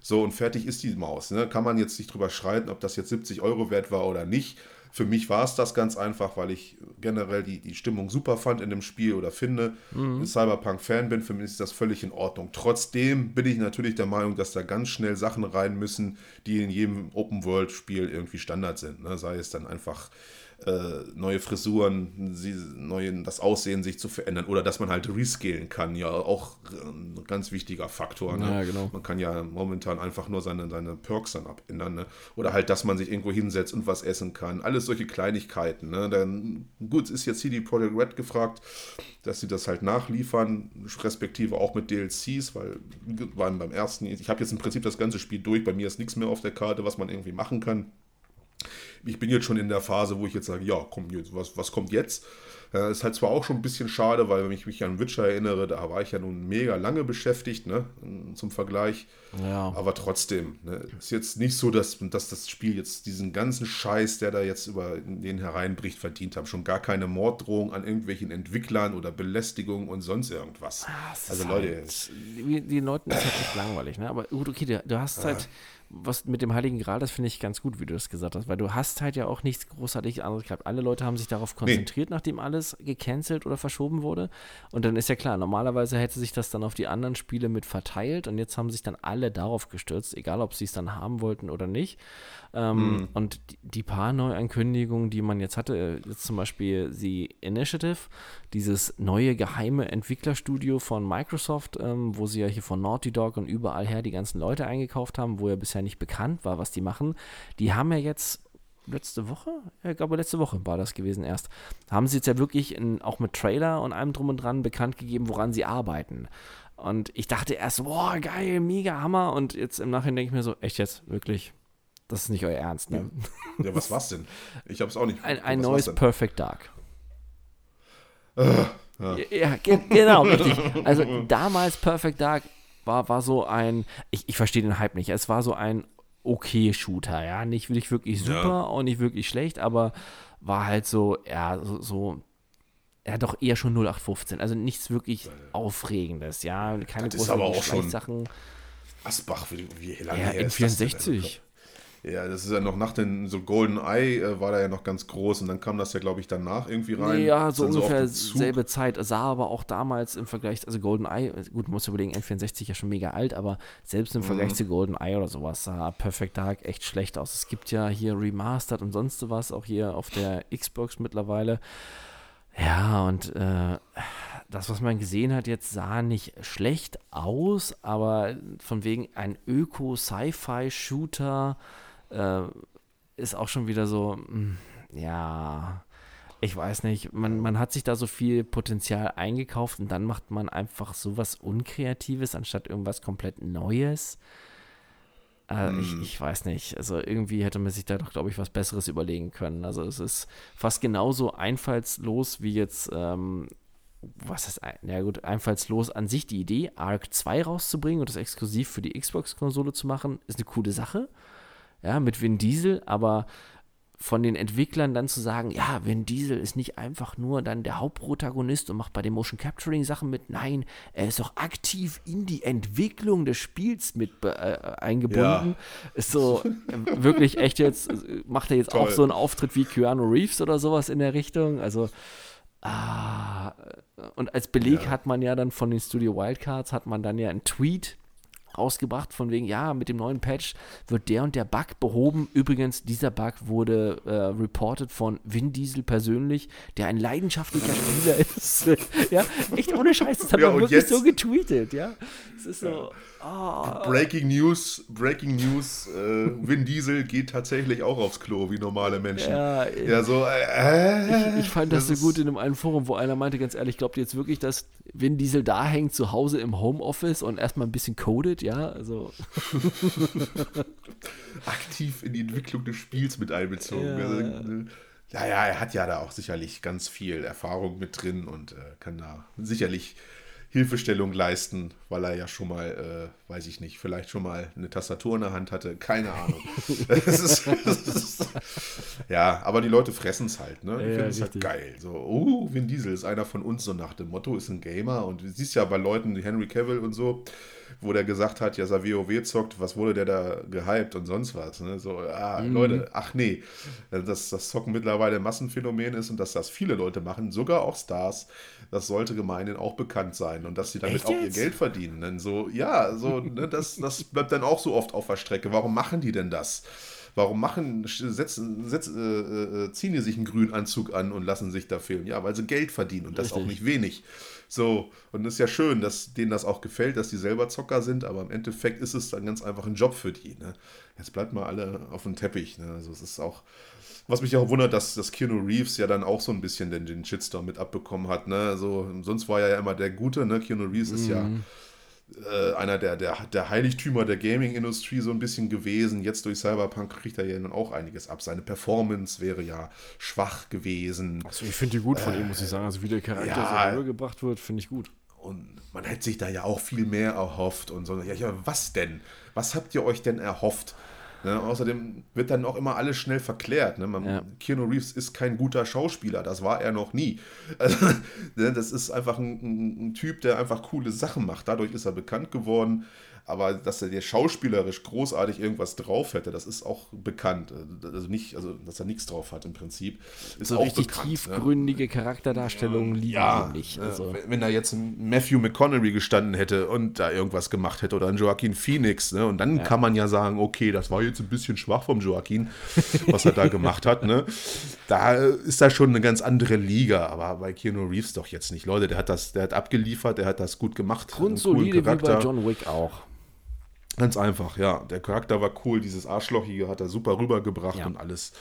So, und fertig ist die Maus. Ne? Kann man jetzt nicht drüber schreiten, ob das jetzt 70 Euro wert war oder nicht. Für mich war es das ganz einfach, weil ich generell die, die Stimmung super fand in dem Spiel oder finde, mhm. Cyberpunk-Fan bin. Für mich ist das völlig in Ordnung. Trotzdem bin ich natürlich der Meinung, dass da ganz schnell Sachen rein müssen, die in jedem Open-World-Spiel irgendwie Standard sind. Ne? Sei es dann einfach äh, neue Frisuren, sie, neue, das Aussehen sich zu verändern oder dass man halt rescalen kann, ja auch ein ganz wichtiger Faktor. Ne? Ja, genau. Man kann ja momentan einfach nur seine, seine Perks dann abändern. Ne? Oder halt, dass man sich irgendwo hinsetzt und was essen kann. Alles solche Kleinigkeiten. Ne? Dann, gut, ist jetzt hier die Project Red gefragt, dass sie das halt nachliefern, respektive auch mit DLCs, weil waren beim ersten, ich habe jetzt im Prinzip das ganze Spiel durch, bei mir ist nichts mehr auf der Karte, was man irgendwie machen kann ich bin jetzt schon in der Phase, wo ich jetzt sage, ja, komm, was, was kommt jetzt? Äh, ist halt zwar auch schon ein bisschen schade, weil wenn ich mich an Witcher erinnere, da war ich ja nun mega lange beschäftigt, ne, zum Vergleich. Ja. Aber trotzdem, ne, ist jetzt nicht so, dass, dass das Spiel jetzt diesen ganzen Scheiß, der da jetzt über den hereinbricht, verdient hat. Schon gar keine Morddrohung an irgendwelchen Entwicklern oder Belästigung und sonst irgendwas. Ah, also Leute. Halt, die, Leuten ist halt nicht langweilig, ne? Aber gut, okay, du, du hast halt was mit dem Heiligen Gral, das finde ich ganz gut, wie du das gesagt hast, weil du hast halt ja auch nichts großartig anderes gehabt. Alle Leute haben sich darauf konzentriert, nee. nachdem alles gecancelt oder verschoben wurde. Und dann ist ja klar, normalerweise hätte sich das dann auf die anderen Spiele mit verteilt und jetzt haben sich dann alle darauf gestürzt, egal ob sie es dann haben wollten oder nicht. Ähm, mhm. Und die, paar Neuankündigungen, die man jetzt hatte, äh, jetzt zum Beispiel die Initiative, dieses neue geheime Entwicklerstudio von Microsoft, ähm, wo sie ja hier von Naughty Dog und überall her die ganzen Leute eingekauft haben, wo ja bisher nicht bekannt war, was die machen, die haben ja jetzt letzte Woche, ich glaube letzte Woche war das gewesen erst, haben sie jetzt ja wirklich in, auch mit Trailer und allem drum und dran bekannt gegeben, woran sie arbeiten. Und ich dachte erst, boah, geil, mega Hammer. Und jetzt im Nachhinein denke ich mir so, echt jetzt, wirklich, das ist nicht euer Ernst, ne? Ja, ja was war's denn? Ich habe es auch nicht. Ein, ein neues Perfect Dark. Äh, ja, ja ge genau, richtig. Also damals Perfect Dark war, war so ein, ich, ich verstehe den Hype nicht, es war so ein okay Shooter, ja, nicht, nicht wirklich super, ja. auch nicht wirklich schlecht, aber war halt so, ja, so, so ja, doch eher schon 0815, also nichts wirklich Aufregendes, ja, keine großen Sachen. Asbach, wie, wie lange ja, her in 64. Ja, das ist ja noch nach den, so Golden Eye äh, war da ja noch ganz groß und dann kam das ja, glaube ich, danach irgendwie rein. Ja, so ungefähr so selbe Zeit. Sah aber auch damals im Vergleich, also Golden Eye, gut, muss überlegen, N64 ja schon mega alt, aber selbst im Vergleich mhm. zu Golden Eye oder sowas sah Perfect Dark echt schlecht aus. Es gibt ja hier Remastered und sonst was, auch hier auf der Xbox mittlerweile. Ja, und äh, das, was man gesehen hat, jetzt sah nicht schlecht aus, aber von wegen ein Öko-Sci-Fi-Shooter äh, ist auch schon wieder so, mh, hm, ja, ich weiß nicht, man, man hat sich da so viel Potenzial eingekauft und dann macht man einfach sowas Unkreatives anstatt irgendwas komplett Neues. Äh, hm. ich, ich, weiß nicht. Also irgendwie hätte man sich da doch, glaube ich, was Besseres überlegen können. Also es ist fast genauso einfallslos wie jetzt, ähm, was ist, ja gut, einfallslos an sich die Idee, Arc 2 rauszubringen und das exklusiv für die Xbox-Konsole zu machen, ist eine coole Sache ja, mit Vin Diesel, aber von den Entwicklern dann zu sagen, ja, Vin Diesel ist nicht einfach nur dann der Hauptprotagonist und macht bei den Motion Capturing Sachen mit, nein, er ist auch aktiv in die Entwicklung des Spiels mit äh, eingebunden. Ja. Ist so äh, wirklich echt jetzt, macht er jetzt Toll. auch so einen Auftritt wie Keanu Reeves oder sowas in der Richtung, also ah, und als Beleg ja. hat man ja dann von den Studio Wildcards hat man dann ja einen Tweet rausgebracht, von wegen, ja, mit dem neuen Patch wird der und der Bug behoben. Übrigens, dieser Bug wurde äh, reported von Vin Diesel persönlich, der ein leidenschaftlicher Spieler [LAUGHS] ist. ja, echt ohne Scheiß, das hat ja, man wirklich jetzt, so getweetet, ja. Es ist so, Oh. Breaking News, Breaking News, äh, Vin Diesel geht tatsächlich auch aufs Klo wie normale Menschen. Ja, ja so, äh, ich, ich, fand das, das so gut in einem Forum, wo einer meinte, ganz ehrlich, glaubt ihr jetzt wirklich, dass Vin Diesel da hängt zu Hause im Homeoffice und erstmal ein bisschen codet, ja? Also. [LAUGHS] Aktiv in die Entwicklung des Spiels mit einbezogen. Ja. Also, äh, ja, ja, er hat ja da auch sicherlich ganz viel Erfahrung mit drin und äh, kann da sicherlich Hilfestellung leisten, weil er ja schon mal, äh, weiß ich nicht, vielleicht schon mal eine Tastatur in der Hand hatte, keine Ahnung. [LAUGHS] das ist, das ist, ja, aber die Leute fressen es halt, ne? Die Ja, finden es halt richtig. geil. So, oh, Vin Diesel ist einer von uns, so nach dem Motto, ist ein Gamer. Und du siehst ja bei Leuten, wie Henry Cavill und so, wo der gesagt hat, ja, er WoW zockt, was wurde der da gehypt und sonst was. Ne? So, ah, Mhm. Leute, ach nee, dass das Zocken mittlerweile ein Massenphänomen ist und dass das viele Leute machen, sogar auch Stars, das sollte gemeinhin auch bekannt sein und dass sie damit Echt auch ihr? Geld verdienen. Denn so, ja, so, ne, das, das bleibt dann auch so oft auf der Strecke. Warum machen die denn das? Warum machen, setzen, setzen, äh, äh, ziehen die sich einen grünen Anzug an und lassen sich da filmen? Ja, weil sie Geld verdienen und das auch Richtig. nicht wenig. So, und es ist ja schön, dass denen das auch gefällt, dass die selber Zocker sind, aber im Endeffekt ist es dann ganz einfach ein Job für die. Ne? Jetzt bleibt mal alle auf dem Teppich. Ne? Also es ist auch, was mich auch wundert, dass, dass Keanu Reeves ja dann auch so ein bisschen den, den Shitstorm mit abbekommen hat. Ne? Also, sonst war er ja immer der Gute. Ne? Keanu Reeves ist ja äh, einer der, der, der Heiligtümer der Gaming-Industrie so ein bisschen gewesen. Jetzt durch Cyberpunk kriegt er ja nun auch einiges ab. Seine Performance wäre ja schwach gewesen. Also ich finde die gut von ihm, muss ich sagen. Also wie der Charakter ja. so rübergebracht wird, finde ich gut. Und man hätte sich da ja auch viel mehr erhofft und so. Ja, ja, was denn? Was habt ihr euch denn erhofft? Ne, außerdem wird dann auch immer alles schnell verklärt. Ne? Man, Ja. Keanu Reeves ist kein guter Schauspieler, das war er noch nie. [LAUGHS] Also, ne, das ist einfach ein, ein, ein Typ, der einfach coole Sachen macht. Dadurch ist er bekannt geworden. Aber dass er dir schauspielerisch großartig irgendwas drauf hätte, das ist auch bekannt. Also nicht, also dass er nichts drauf hat im Prinzip, ist So auch richtig bekannt. ne? tiefgründige Charakterdarstellungen liegen Ja, nicht. Also. wenn- wenn da jetzt ein Matthew McConaughey gestanden hätte und da irgendwas gemacht hätte oder ein Joaquin Phoenix, ne, und dann kann man ja sagen, okay, das war jetzt ein bisschen schwach vom Joaquin, was er da gemacht hat, ne. Da ist da schon eine ganz andere Liga, aber bei Keanu Reeves doch jetzt nicht. Leute, der hat das, der hat abgeliefert, der hat das gut gemacht. Grundsolide wie bei John Wick auch. Ganz einfach, ja. Der Charakter war cool, dieses Arschlochige hat er super rübergebracht Ja. und alles.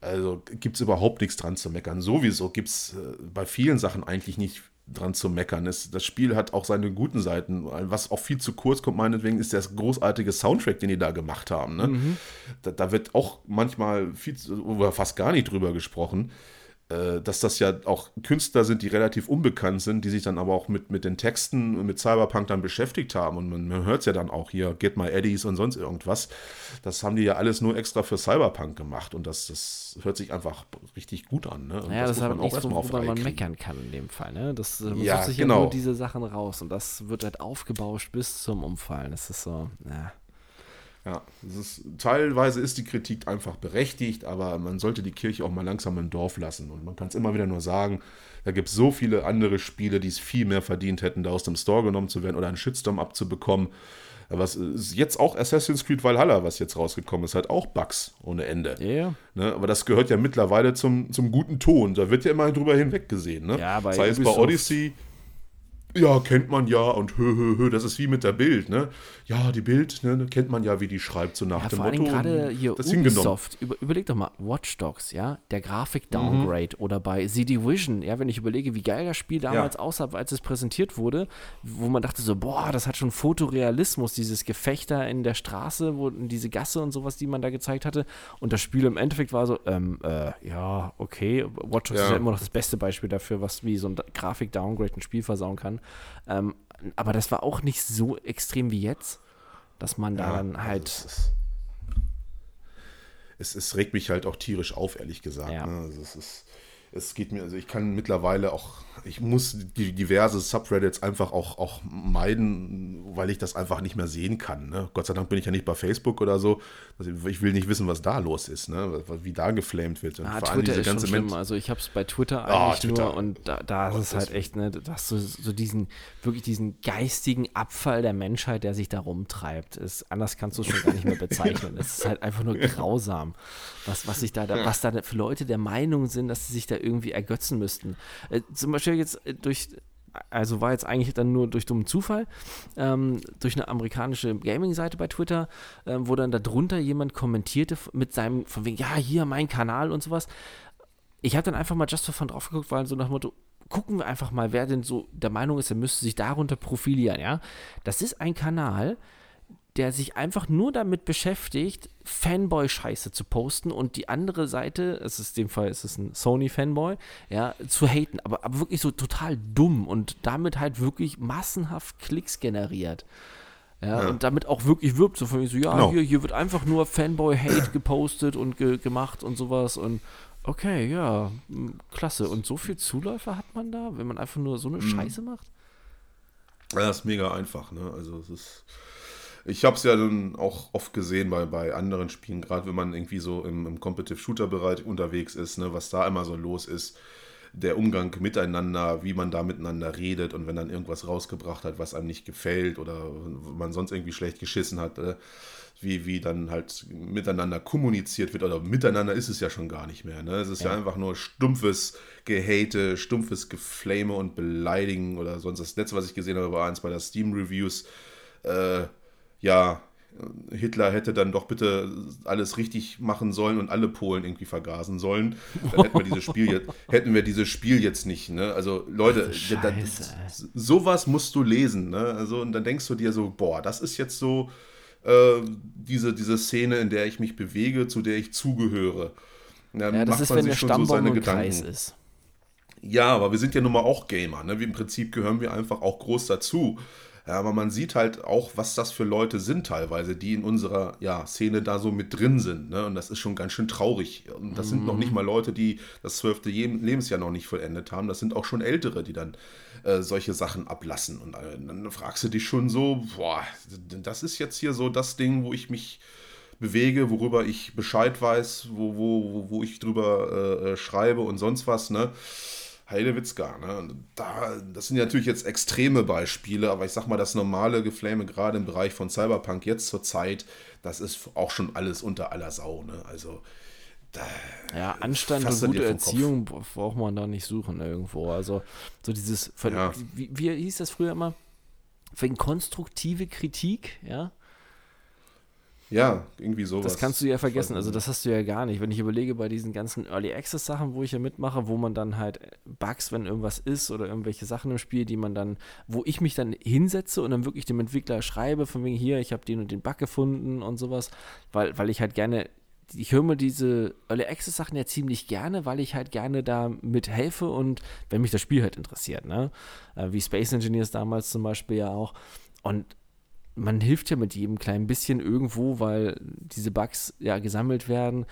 Also gibt es überhaupt nichts dran zu meckern. Sowieso gibt es äh, bei vielen Sachen eigentlich nicht dran zu meckern. Es, das Spiel hat auch seine guten Seiten. Was auch viel zu kurz kommt, meinetwegen, ist der großartige Soundtrack, den die da gemacht haben. Ne? Da, da wird auch manchmal viel oder fast gar nicht drüber gesprochen dass das ja auch Künstler sind, die relativ unbekannt sind, die sich dann aber auch mit, mit den Texten und mit Cyberpunk dann beschäftigt haben. Und man, man hört es ja dann auch hier, Get My Eddies und sonst irgendwas. Das haben die ja alles nur extra für Cyberpunk gemacht. Und das, das hört sich einfach richtig gut an. Ne? Ja, das, ist halt nichts, erstmal worüber Reihe man meckern kann in dem Fall. Ne? Das, man Ja, sucht sich genau. ja nur diese Sachen raus und das wird halt aufgebauscht bis zum Umfallen. Das ist so, ja. Ja, ist, teilweise ist die Kritik einfach berechtigt, aber man sollte die Kirche auch mal langsam im Dorf lassen. Und man kann es immer wieder nur sagen, da gibt es so viele andere Spiele, die es viel mehr verdient hätten, da aus dem Store genommen zu werden oder einen Shitstorm abzubekommen. Was ist jetzt auch Assassin's Creed Valhalla, was jetzt rausgekommen ist, hat auch Bugs ohne Ende. Ja, Ne? Aber das gehört ja mittlerweile zum, zum guten Ton. Da wird ja immer drüber hinweggesehen. Ne? Ja, bei Sei es bei Odyssey. Ja, kennt man ja und hö, hö, hö, das ist wie mit der Bild, ne? Ja, die Bild, ne, kennt man ja, wie die schreibt, so nach Ja, dem vor Motto. gerade hier das. Ubisoft. Über, überleg doch mal, Watch Dogs, ja, der Grafik-Downgrade oder bei The Division, ja, wenn ich überlege, wie geil das Spiel damals aussah, als es präsentiert wurde, wo man dachte so, boah, das hat schon Fotorealismus, dieses Gefechter in der Straße, wo diese Gasse und sowas, die man da gezeigt hatte. Und das Spiel im Endeffekt war so, ähm, äh, ja, okay, Watch Dogs Ja. ist ja immer noch das beste Beispiel dafür, was wie so ein Grafik-Downgrade ein Spiel versauen kann. Ähm, aber das war auch nicht so extrem wie jetzt, dass man da Ja, dann also halt es, ist, es, es regt mich halt auch tierisch auf, ehrlich gesagt. Ja. Ne? Also es, ist, es geht mir, also ich kann mittlerweile auch, ich muss die diverse Subreddits einfach auch, auch meiden, weil ich das einfach nicht mehr sehen kann. Ne? Gott sei Dank bin ich ja nicht bei Facebook oder so. Also ich will nicht wissen, was da los ist, ne? wie da geflamed wird. Und Ah, Twitter diese ist schon ganze schlimm. Men- Also ich habe es bei Twitter Ah, eigentlich Twitter. nur und da, da ist es halt echt, ne, da hast du so diesen, wirklich diesen geistigen Abfall der Menschheit, der sich da rumtreibt. Ist, anders kannst du es schon gar nicht mehr [LAUGHS] bezeichnen. Es ist halt einfach nur grausam, was, was sich da, da, was da für Leute der Meinung sind, dass sie sich da irgendwie ergötzen müssten. Äh, zum Beispiel jetzt äh, durch also war jetzt eigentlich dann nur durch dummen Zufall, ähm, durch eine amerikanische Gaming-Seite bei Twitter, ähm, wo dann darunter jemand kommentierte mit seinem, von wegen, ja, hier mein Kanal und sowas. Ich habe dann einfach mal just for fun drauf geguckt, weil so nach dem Motto, gucken wir einfach mal, wer denn so der Meinung ist, er müsste sich darunter profilieren, ja. Das ist ein Kanal, der sich einfach nur damit beschäftigt, Fanboy-Scheiße zu posten und die andere Seite, es ist in dem Fall ist es ein Sony-Fanboy, ja, zu haten, aber, aber wirklich so total dumm und damit halt wirklich massenhaft Klicks generiert. Ja, ja, und damit auch wirklich wirbt, so von mir so, ja, genau. hier, hier wird einfach nur Fanboy-Hate gepostet und ge gemacht und sowas und okay, ja, klasse. Und so viel Zuläufer hat man da, wenn man einfach nur so eine mhm. Scheiße macht? Ja, das ist mega einfach, ne? Also es ist. Ich habe es ja dann auch oft gesehen bei, bei anderen Spielen, gerade wenn man irgendwie so im, im Competitive-Shooter-Bereich unterwegs ist, ne, was da immer so los ist der Umgang miteinander, wie man da miteinander redet und wenn dann irgendwas rausgebracht hat, was einem nicht gefällt oder man sonst irgendwie schlecht geschissen hat, äh, wie, wie dann halt miteinander kommuniziert wird oder miteinander ist es ja schon gar nicht mehr. Ne? Es ist ja. ja einfach nur stumpfes Gehate, stumpfes Geflame und Beleidigen oder sonst. Das letzte, was ich gesehen habe, war eins bei der Steam Reviews. Äh, ja, Hitler hätte dann doch bitte alles richtig machen sollen und alle Polen irgendwie vergasen sollen. Dann hätten wir dieses Spiel jetzt, [LAUGHS] hätten wir dieses Spiel jetzt nicht. Ne? Also Leute, da, sowas musst du lesen. Ne? Also, und dann denkst du dir so, boah, das ist jetzt so äh, diese, diese Szene, in der ich mich bewege, zu der ich zugehöre. Dann ja, das ist, wenn der Stammbaum so seine Gedanken. Kreis ist. Ja, aber wir sind ja nun mal auch Gamer. Ne? Wie Im Prinzip gehören wir einfach auch groß dazu. Ja, aber man sieht halt auch, was das für Leute sind teilweise, die in unserer ja, Szene da so mit drin sind. Ne? Und das ist schon ganz schön traurig. Und das mhm. sind noch nicht mhm. mal Leute, die das zwölfte Lebensjahr noch nicht vollendet haben. Das sind auch schon Ältere, die dann äh, solche Sachen ablassen. Und äh, dann fragst du dich schon so, boah, das ist jetzt hier so das Ding, wo ich mich bewege, worüber ich Bescheid weiß, wo, wo, wo ich drüber äh, äh schreibe und sonst was, ne? Heidewitzka, ne? Da, das sind ja natürlich jetzt extreme Beispiele, aber ich sag mal, das normale Geflame, gerade im Bereich von Cyberpunk jetzt zur Zeit, das ist auch schon alles unter aller Sau, ne? Also. Da, ja, Anstand und gute Erziehung braucht man da nicht suchen irgendwo. Also, so dieses, ja. wie, wie hieß das früher immer? Wegen konstruktive Kritik, ja? Ja, irgendwie sowas. Das kannst du ja vergessen. Also, das hast du ja gar nicht. Wenn ich überlege, bei diesen ganzen Early Access Sachen, wo ich ja mitmache, wo man dann halt Bugs, wenn irgendwas ist oder irgendwelche Sachen im Spiel, die man dann, wo ich mich dann hinsetze und dann wirklich dem Entwickler schreibe, von wegen hier, ich habe den und den Bug gefunden und sowas, weil, weil ich halt gerne ich höre mir diese Early Access Sachen ja ziemlich gerne, weil ich halt gerne da mithelfe und wenn mich das Spiel halt interessiert, ne? Äh, wie Space Engineers damals zum Beispiel ja auch. Und man hilft ja mit jedem kleinen bisschen irgendwo, weil diese Bugs ja gesammelt werden.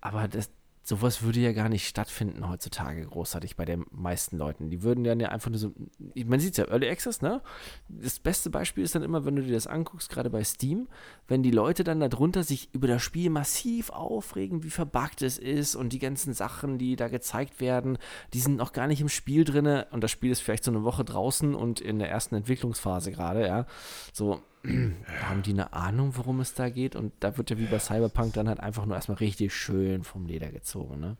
Aber das, sowas würde ja gar nicht stattfinden heutzutage großartig bei den meisten Leuten. Die würden ja einfach nur so, man sieht es ja, Early Access, ne? Das beste Beispiel ist dann immer, wenn du dir das anguckst, gerade bei Steam, wenn die Leute dann darunter sich über das Spiel massiv aufregen, wie verbuggt es ist und die ganzen Sachen, die da gezeigt werden, die sind noch gar nicht im Spiel drin und das Spiel ist vielleicht so eine Woche draußen und in der ersten Entwicklungsphase gerade, ja. So, [CLEARS THROAT] haben die eine Ahnung, worum es da geht? Und da wird ja wie bei Cyberpunk dann halt einfach nur erstmal richtig schön vom Leder gezogen, ne?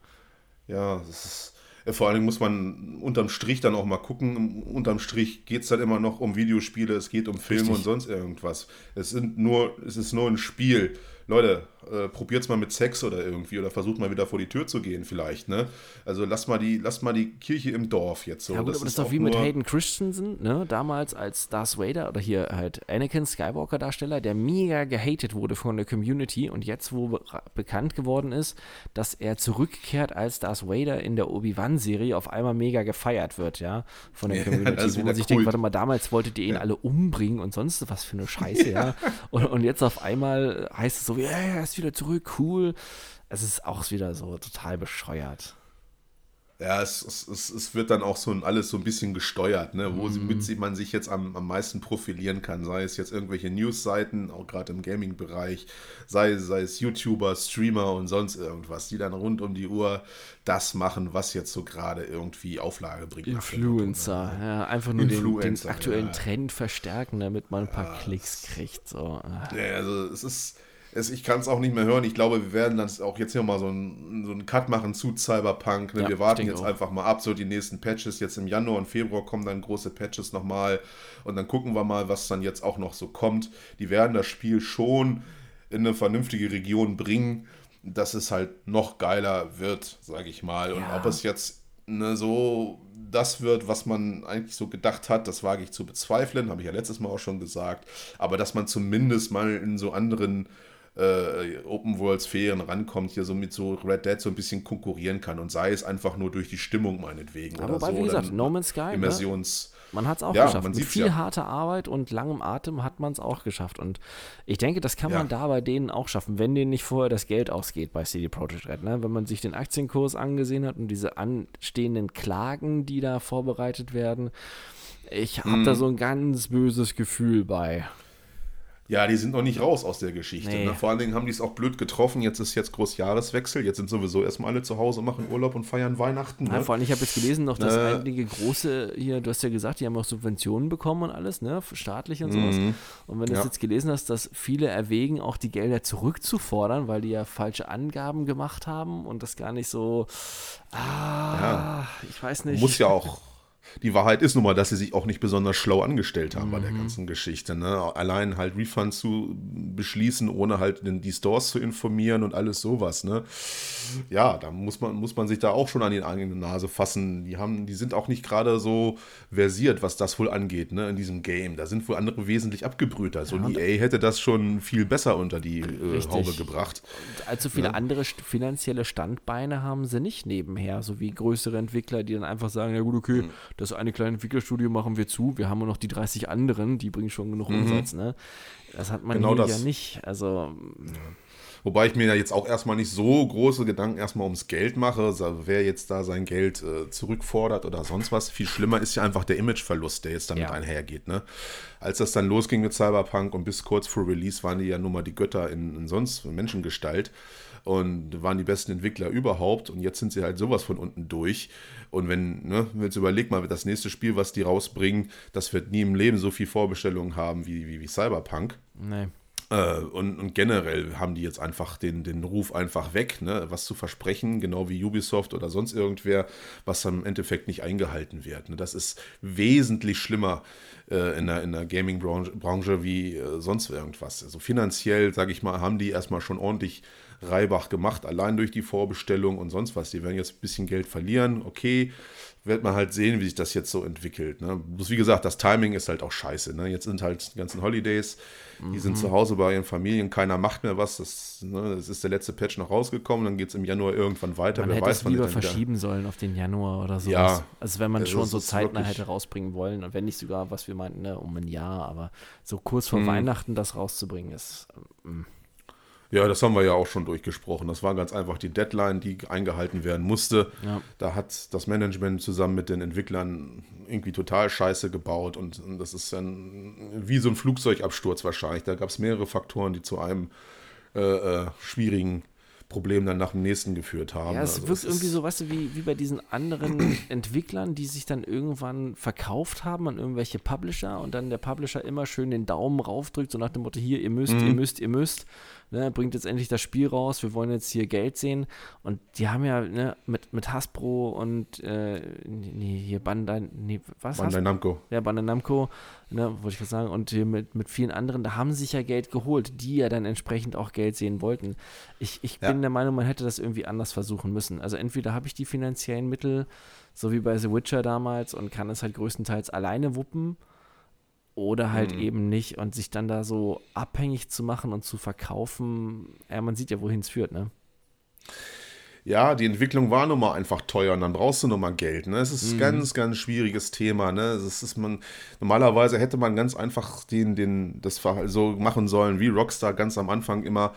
Ja, das ist. Vor allen Dingen muss man unterm Strich dann auch mal gucken. Unterm Strich geht es dann immer noch um Videospiele, es geht um Filme Richtig. und sonst irgendwas. Es sind nur, es ist nur ein Spiel. Leute, äh, probiert's mal mit Sex oder irgendwie oder versucht mal wieder vor die Tür zu gehen vielleicht, ne? Also lass mal die, lass mal die Kirche im Dorf jetzt so. Ja gut, das aber das ist doch wie mit Hayden Christensen, ne? Damals als Darth Vader oder hier halt Anakin Skywalker Darsteller, der mega gehatet wurde von der Community und jetzt, wo bekannt geworden ist, dass er zurückkehrt als Darth Vader in der Obi-Wan-Serie, auf einmal mega gefeiert wird, ja, von der [LAUGHS] Community. Ja, wo man sich denkt, warte mal, damals wolltet ihr ihn ja. alle umbringen und sonst was für eine Scheiße, ja. [LAUGHS] Und, und jetzt auf einmal heißt es so, ja, er ist wieder zurück, cool. Es ist auch wieder so total bescheuert. Ja, es, es, es wird dann auch so alles so ein bisschen gesteuert, ne? wo mm. mit man sich jetzt am, am meisten profilieren kann. Sei es jetzt irgendwelche Newsseiten, auch gerade im Gaming-Bereich, sei, sei es YouTuber, Streamer und sonst irgendwas, die dann rund um die Uhr das machen, was jetzt so gerade irgendwie Auflage bringt. Influencer, ja, einfach nur den, den, aktuellen ja. Trend verstärken, damit man ein paar ja, Klicks kriegt. So. Ja, also es ist es, ich kann es auch nicht mehr hören. Ich glaube, wir werden dann auch jetzt hier mal so einen, so einen Cut machen zu Cyberpunk. Ne? Ja, wir warten jetzt auch. einfach mal ab, so die nächsten Patches. Jetzt im Januar und Februar kommen dann große Patches nochmal. Und dann gucken wir mal, was dann jetzt auch noch so kommt. Die werden das Spiel schon in eine vernünftige Region bringen, dass es halt noch geiler wird, sage ich mal. Und ob es jetzt ne, so das wird, was man eigentlich so gedacht hat, das wage ich zu bezweifeln, habe ich ja letztes Mal auch schon gesagt. Aber dass man zumindest mal in so anderen äh, Open World Sphären rankommt, hier so mit so Red Dead so ein bisschen konkurrieren kann und sei es einfach nur durch die Stimmung meinetwegen. Aber wobei, so, wie gesagt, No Man's Sky, ne? Immersions ne? Man hat es auch ja, geschafft. Mit viel ja. harter Arbeit und langem Atem hat man es auch geschafft. Und ich denke, das kann ja. man da bei denen auch schaffen, wenn denen nicht vorher das Geld ausgeht bei CD Projekt Red. Ne? Wenn man sich den Aktienkurs angesehen hat und diese anstehenden Klagen, die da vorbereitet werden. Ich habe mm. da so ein ganz böses Gefühl bei. Ja, die sind noch nicht raus aus der Geschichte. Nee. Ne? Vor allen Dingen haben die es auch blöd getroffen. Jetzt ist jetzt Großjahreswechsel. Jetzt sind sowieso erstmal alle zu Hause, machen Urlaub und feiern Weihnachten. Ne? Ja, vor allem, ich habe jetzt gelesen noch, dass äh, einige große hier, du hast ja gesagt, die haben auch Subventionen bekommen und alles, ne? Staatlich und sowas. Mhm. Und wenn du ja. jetzt gelesen hast, dass viele erwägen, auch die Gelder zurückzufordern, weil die ja falsche Angaben gemacht haben und das gar nicht so. Ah, ja. ich weiß nicht. Muss ja auch die Wahrheit ist nun mal, dass sie sich auch nicht besonders schlau angestellt haben mhm. bei der mhm. ganzen Geschichte. Ne? Allein halt Refund zu beschließen, ohne halt die Stores zu informieren und alles sowas. Ne? Ja, da muss man, muss man sich da auch schon an die eigene Nase fassen. Die, haben, die sind auch nicht gerade so versiert, was das wohl angeht, ne? in diesem Game. Da sind wohl andere wesentlich abgebrühter. So ja, ein EA hätte das schon viel besser unter die äh, Haube gebracht. Und allzu viele ja. andere finanzielle Standbeine haben sie nicht nebenher, so wie größere Entwickler, die dann einfach sagen, ja gut, okay, mhm das eine kleine Entwicklerstudio machen wir zu, wir haben nur noch die 30 anderen, die bringen schon genug mhm. Umsatz, ne? Das hat man genau ja nicht. Also. Ja. Wobei ich mir ja jetzt auch erstmal nicht so große Gedanken erstmal ums Geld mache, wer jetzt da sein Geld äh, zurückfordert oder sonst was. Viel schlimmer ist ja einfach der Imageverlust, der jetzt damit ja. einhergeht. Ne? Als das dann losging mit Cyberpunk und bis kurz vor Release waren die ja nun mal die Götter in, in sonst Menschengestalt und waren die besten Entwickler überhaupt und jetzt sind sie halt sowas von unten durch. Und wenn, ne, wenn jetzt überleg mal, das nächste Spiel, was die rausbringen, das wird nie im Leben so viel Vorbestellungen haben wie, wie, wie Cyberpunk. Nee. Äh, und, und, generell haben die jetzt einfach den, den Ruf einfach weg, ne? was zu versprechen, genau wie Ubisoft oder sonst irgendwer, was im Endeffekt nicht eingehalten wird. Ne? Das ist wesentlich schlimmer äh, in der, in der Gaming-Branche wie äh, sonst irgendwas. Also finanziell, sage ich mal, haben die erstmal schon ordentlich Reibach gemacht, allein durch die Vorbestellung und sonst was. Die werden jetzt ein bisschen Geld verlieren, okay, wird man halt sehen, wie sich das jetzt so entwickelt. Ne? Bloß wie gesagt, das Timing ist halt auch scheiße. Ne? Jetzt sind halt die ganzen Holidays, die sind zu mhm. Hause bei ihren Familien, keiner macht mehr was. Das, ne, das ist der letzte Patch noch rausgekommen, dann geht es im Januar irgendwann weiter. Man Wer hätte weiß, es lieber verschieben sollen auf den Januar oder so. Ja, also wenn man schon so zeitnah hätte rausbringen wollen und wenn nicht sogar, was wir meinten, ne, um ein Jahr, aber so kurz vor mhm. Weihnachten das rauszubringen ist. Ähm, ja, das haben wir ja auch schon durchgesprochen. Das war ganz einfach die Deadline, die eingehalten werden musste. Ja. Da hat das Management zusammen mit den Entwicklern irgendwie total scheiße gebaut und, und das ist dann wie so ein Flugzeugabsturz wahrscheinlich. Da gab es mehrere Faktoren, die zu einem äh, äh, schwierigen Problem dann nach dem nächsten geführt haben. Ja, es also wirkt irgendwie so, weißt du, wie, wie bei diesen anderen [CLEARS THROAT] Entwicklern, die sich dann irgendwann verkauft haben an irgendwelche Publisher und dann der Publisher immer schön den Daumen raufdrückt, so nach dem Motto, hier, ihr müsst, mhm. ihr müsst, ihr müsst ne, bringt jetzt endlich das Spiel raus, wir wollen jetzt hier Geld sehen. Und die haben ja ne, mit, mit Hasbro und äh, nee, hier Bandai, nee, was? Bandai Namco. Ja, Bandai Namco, ne, wollte ich gerade sagen. Und hier mit, mit vielen anderen, da haben sie sich ja Geld geholt, die ja dann entsprechend auch Geld sehen wollten. Ich, ich ja. bin der Meinung, man hätte das irgendwie anders versuchen müssen. Also entweder habe ich die finanziellen Mittel, so wie bei The Witcher damals, und kann es halt größtenteils alleine wuppen oder halt mhm. eben nicht und sich dann da so abhängig zu machen und zu verkaufen, ja, man sieht ja, wohin es führt, ne? Ja, die Entwicklung war nun mal einfach teuer und dann brauchst du nun mal Geld. Ne? Es ist ein mhm. ganz, ganz schwieriges Thema. Ne? Es ist man, normalerweise hätte man ganz einfach den, den, das so machen sollen, wie Rockstar ganz am Anfang immer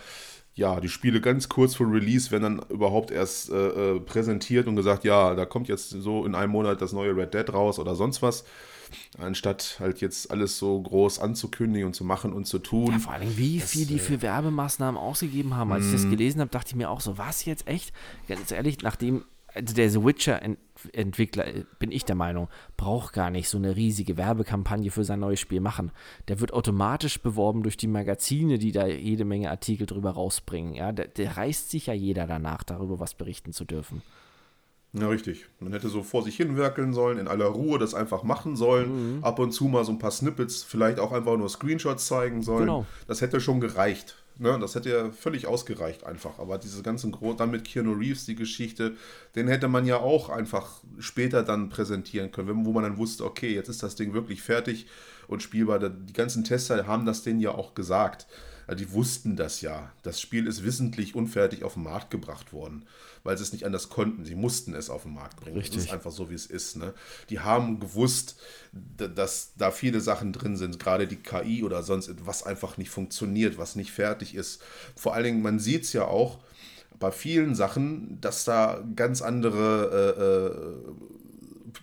ja, die Spiele ganz kurz vor Release werden dann überhaupt erst äh, äh präsentiert und gesagt, ja, da kommt jetzt so in einem Monat das neue Red Dead raus oder sonst was anstatt halt jetzt alles so groß anzukündigen und zu machen und zu tun. Ja, vor allem, wie das, viel die für Werbemaßnahmen ausgegeben haben. Als ich das mhm. gelesen habe, dachte ich mir auch so, was jetzt echt? Ganz ehrlich, nachdem also der The Witcher-Entwickler, äh, bin ich der Meinung, braucht gar nicht so eine riesige Werbekampagne für sein neues Spiel machen. Der wird automatisch beworben durch die Magazine, die da jede Menge Artikel drüber rausbringen. Ja, der, der reißt sich ja jeder danach, darüber was berichten zu dürfen. Ja, richtig. Man hätte so vor sich hinwerkeln sollen, in aller Ruhe das einfach machen sollen. Mhm. Ab und zu mal so ein paar Snippets, vielleicht auch einfach nur Screenshots zeigen sollen. Genau. Das hätte schon gereicht. Ne, das hätte ja völlig ausgereicht einfach. Aber diese ganzen Gro dann mit Keanu Reeves, die Geschichte, den hätte man ja auch einfach später dann präsentieren können, wo man dann wusste, okay, jetzt ist das Ding wirklich fertig und spielbar. Die ganzen Tester haben das denen ja auch gesagt. Also die wussten das ja. Das Spiel ist wissentlich unfertig auf den Markt gebracht worden, weil sie es nicht anders konnten. Sie mussten es auf den Markt bringen. Richtig. Das ist einfach so, wie es ist. Ne? Die haben gewusst, dass da viele Sachen drin sind, gerade die KI oder sonst was einfach nicht funktioniert, was nicht fertig ist. Vor allen Dingen, man sieht es ja auch bei vielen Sachen, dass da ganz andere äh, äh,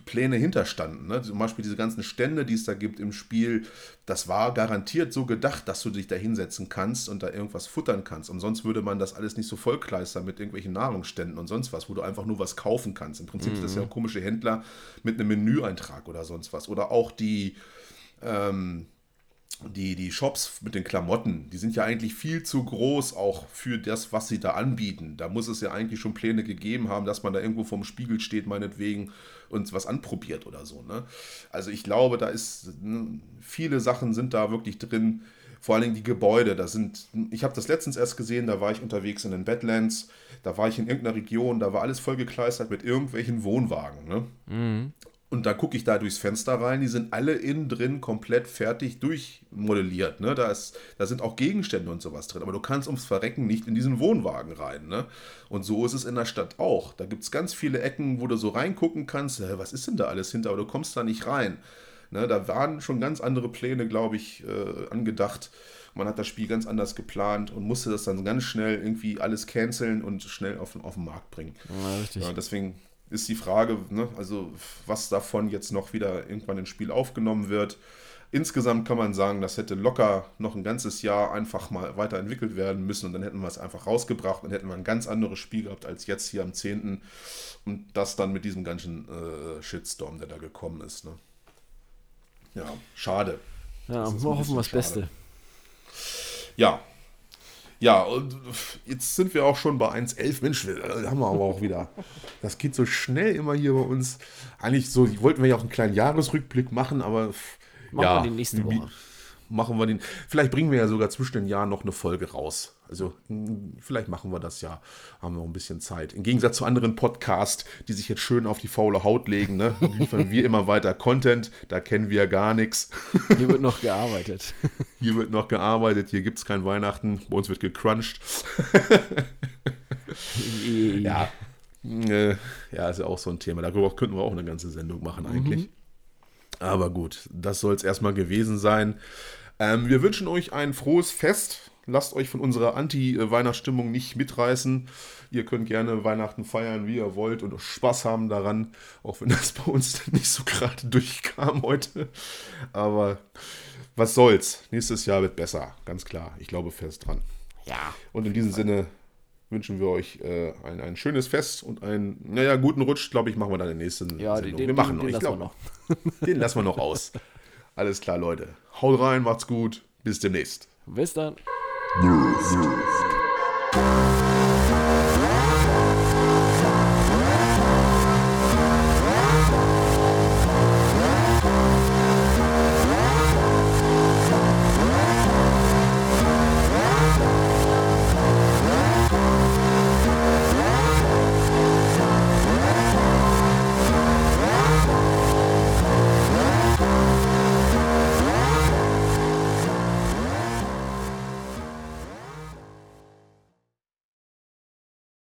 Pläne hinterstanden. Ne? Zum Beispiel diese ganzen Stände, die es da gibt im Spiel, das war garantiert so gedacht, dass du dich da hinsetzen kannst und da irgendwas futtern kannst. Und sonst würde man das alles nicht so vollkleistern mit irgendwelchen Nahrungsständen und sonst was, wo du einfach nur was kaufen kannst. Im Prinzip mhm. ist das ja mhm. komische Händler mit einem Menüeintrag oder sonst was. Oder auch die, ähm, die, die Shops mit den Klamotten, die sind ja eigentlich viel zu groß auch für das, was sie da anbieten. Da muss es ja eigentlich schon Pläne gegeben haben, dass man da irgendwo vorm Spiegel steht, meinetwegen, und was anprobiert oder so. Ne? Also ich glaube, da ist, ne, viele Sachen sind da wirklich drin. Vor allen Dingen die Gebäude, da sind, ich habe das letztens erst gesehen, da war ich unterwegs in den Badlands, da war ich in irgendeiner Region, da war alles vollgekleistert mit irgendwelchen Wohnwagen. Ne? Mhm. Und da gucke ich da durchs Fenster rein, die sind alle innen drin komplett fertig durchmodelliert. Ne? Da, ist, da sind auch Gegenstände und sowas drin, aber du kannst ums Verrecken nicht in diesen Wohnwagen rein. Ne? Und so ist es in der Stadt auch. Da gibt es ganz viele Ecken, wo du so reingucken kannst, äh, was ist denn da alles hinter, aber du kommst da nicht rein. Ne? Da waren schon ganz andere Pläne, glaube ich, äh, angedacht. Man hat das Spiel ganz anders geplant und musste das dann ganz schnell irgendwie alles canceln und schnell auf, auf den Markt bringen. Ja, richtig. Ja, deswegen ist die Frage, ne, also was davon jetzt noch wieder irgendwann ins Spiel aufgenommen wird. Insgesamt kann man sagen, das hätte locker noch ein ganzes Jahr einfach mal weiterentwickelt werden müssen und dann hätten wir es einfach rausgebracht und hätten wir ein ganz anderes Spiel gehabt als jetzt hier am 10. Und das dann mit diesem ganzen äh, Shitstorm, der da gekommen ist. Ne? Ja, schade. Ja, wir hoffen das Beste. Ja, ja, und jetzt sind wir auch schon bei 1,11. Mensch, haben wir aber auch wieder. [LAUGHS] Das geht so schnell immer hier bei uns. Eigentlich so, wollten wir ja auch einen kleinen Jahresrückblick machen, aber. Machen ja, wir die nächste Woche. Machen wir den. Vielleicht bringen wir ja sogar zwischen den Jahren noch eine Folge raus. Also vielleicht machen wir das ja, haben wir noch ein bisschen Zeit. Im Gegensatz zu anderen Podcasts, die sich jetzt schön auf die faule Haut legen, ne? liefern [LAUGHS] wir immer weiter Content, da kennen wir gar nichts. Hier wird noch gearbeitet. [LAUGHS] Hier wird noch gearbeitet, hier gibt es kein Weihnachten, bei uns wird gecrunched. [LAUGHS] ja. Äh, ja, ist ja auch so ein Thema. Darüber könnten wir auch eine ganze Sendung machen eigentlich. Mhm. Aber gut, das soll es erstmal gewesen sein. Ähm, wir wünschen euch ein frohes Fest Lasst euch von unserer Anti-Weihnachtsstimmung nicht mitreißen. Ihr könnt gerne Weihnachten feiern, wie ihr wollt und Spaß haben daran, auch wenn das [LAUGHS] bei uns nicht so gerade durchkam heute. Aber was soll's? Nächstes Jahr wird besser, ganz klar. Ich glaube fest dran. Ja. Und in diesem Sinne wünschen wir euch äh, ein, ein schönes Fest und einen, naja, guten Rutsch, glaube ich, machen wir dann in der nächsten ja, Sendung. Den, wir machen den, noch, den lassen glaub, wir noch. [LAUGHS] den lassen wir noch aus. Alles klar, Leute. Haut rein, macht's gut. Bis demnächst. Bis dann. Nerf. Nerf.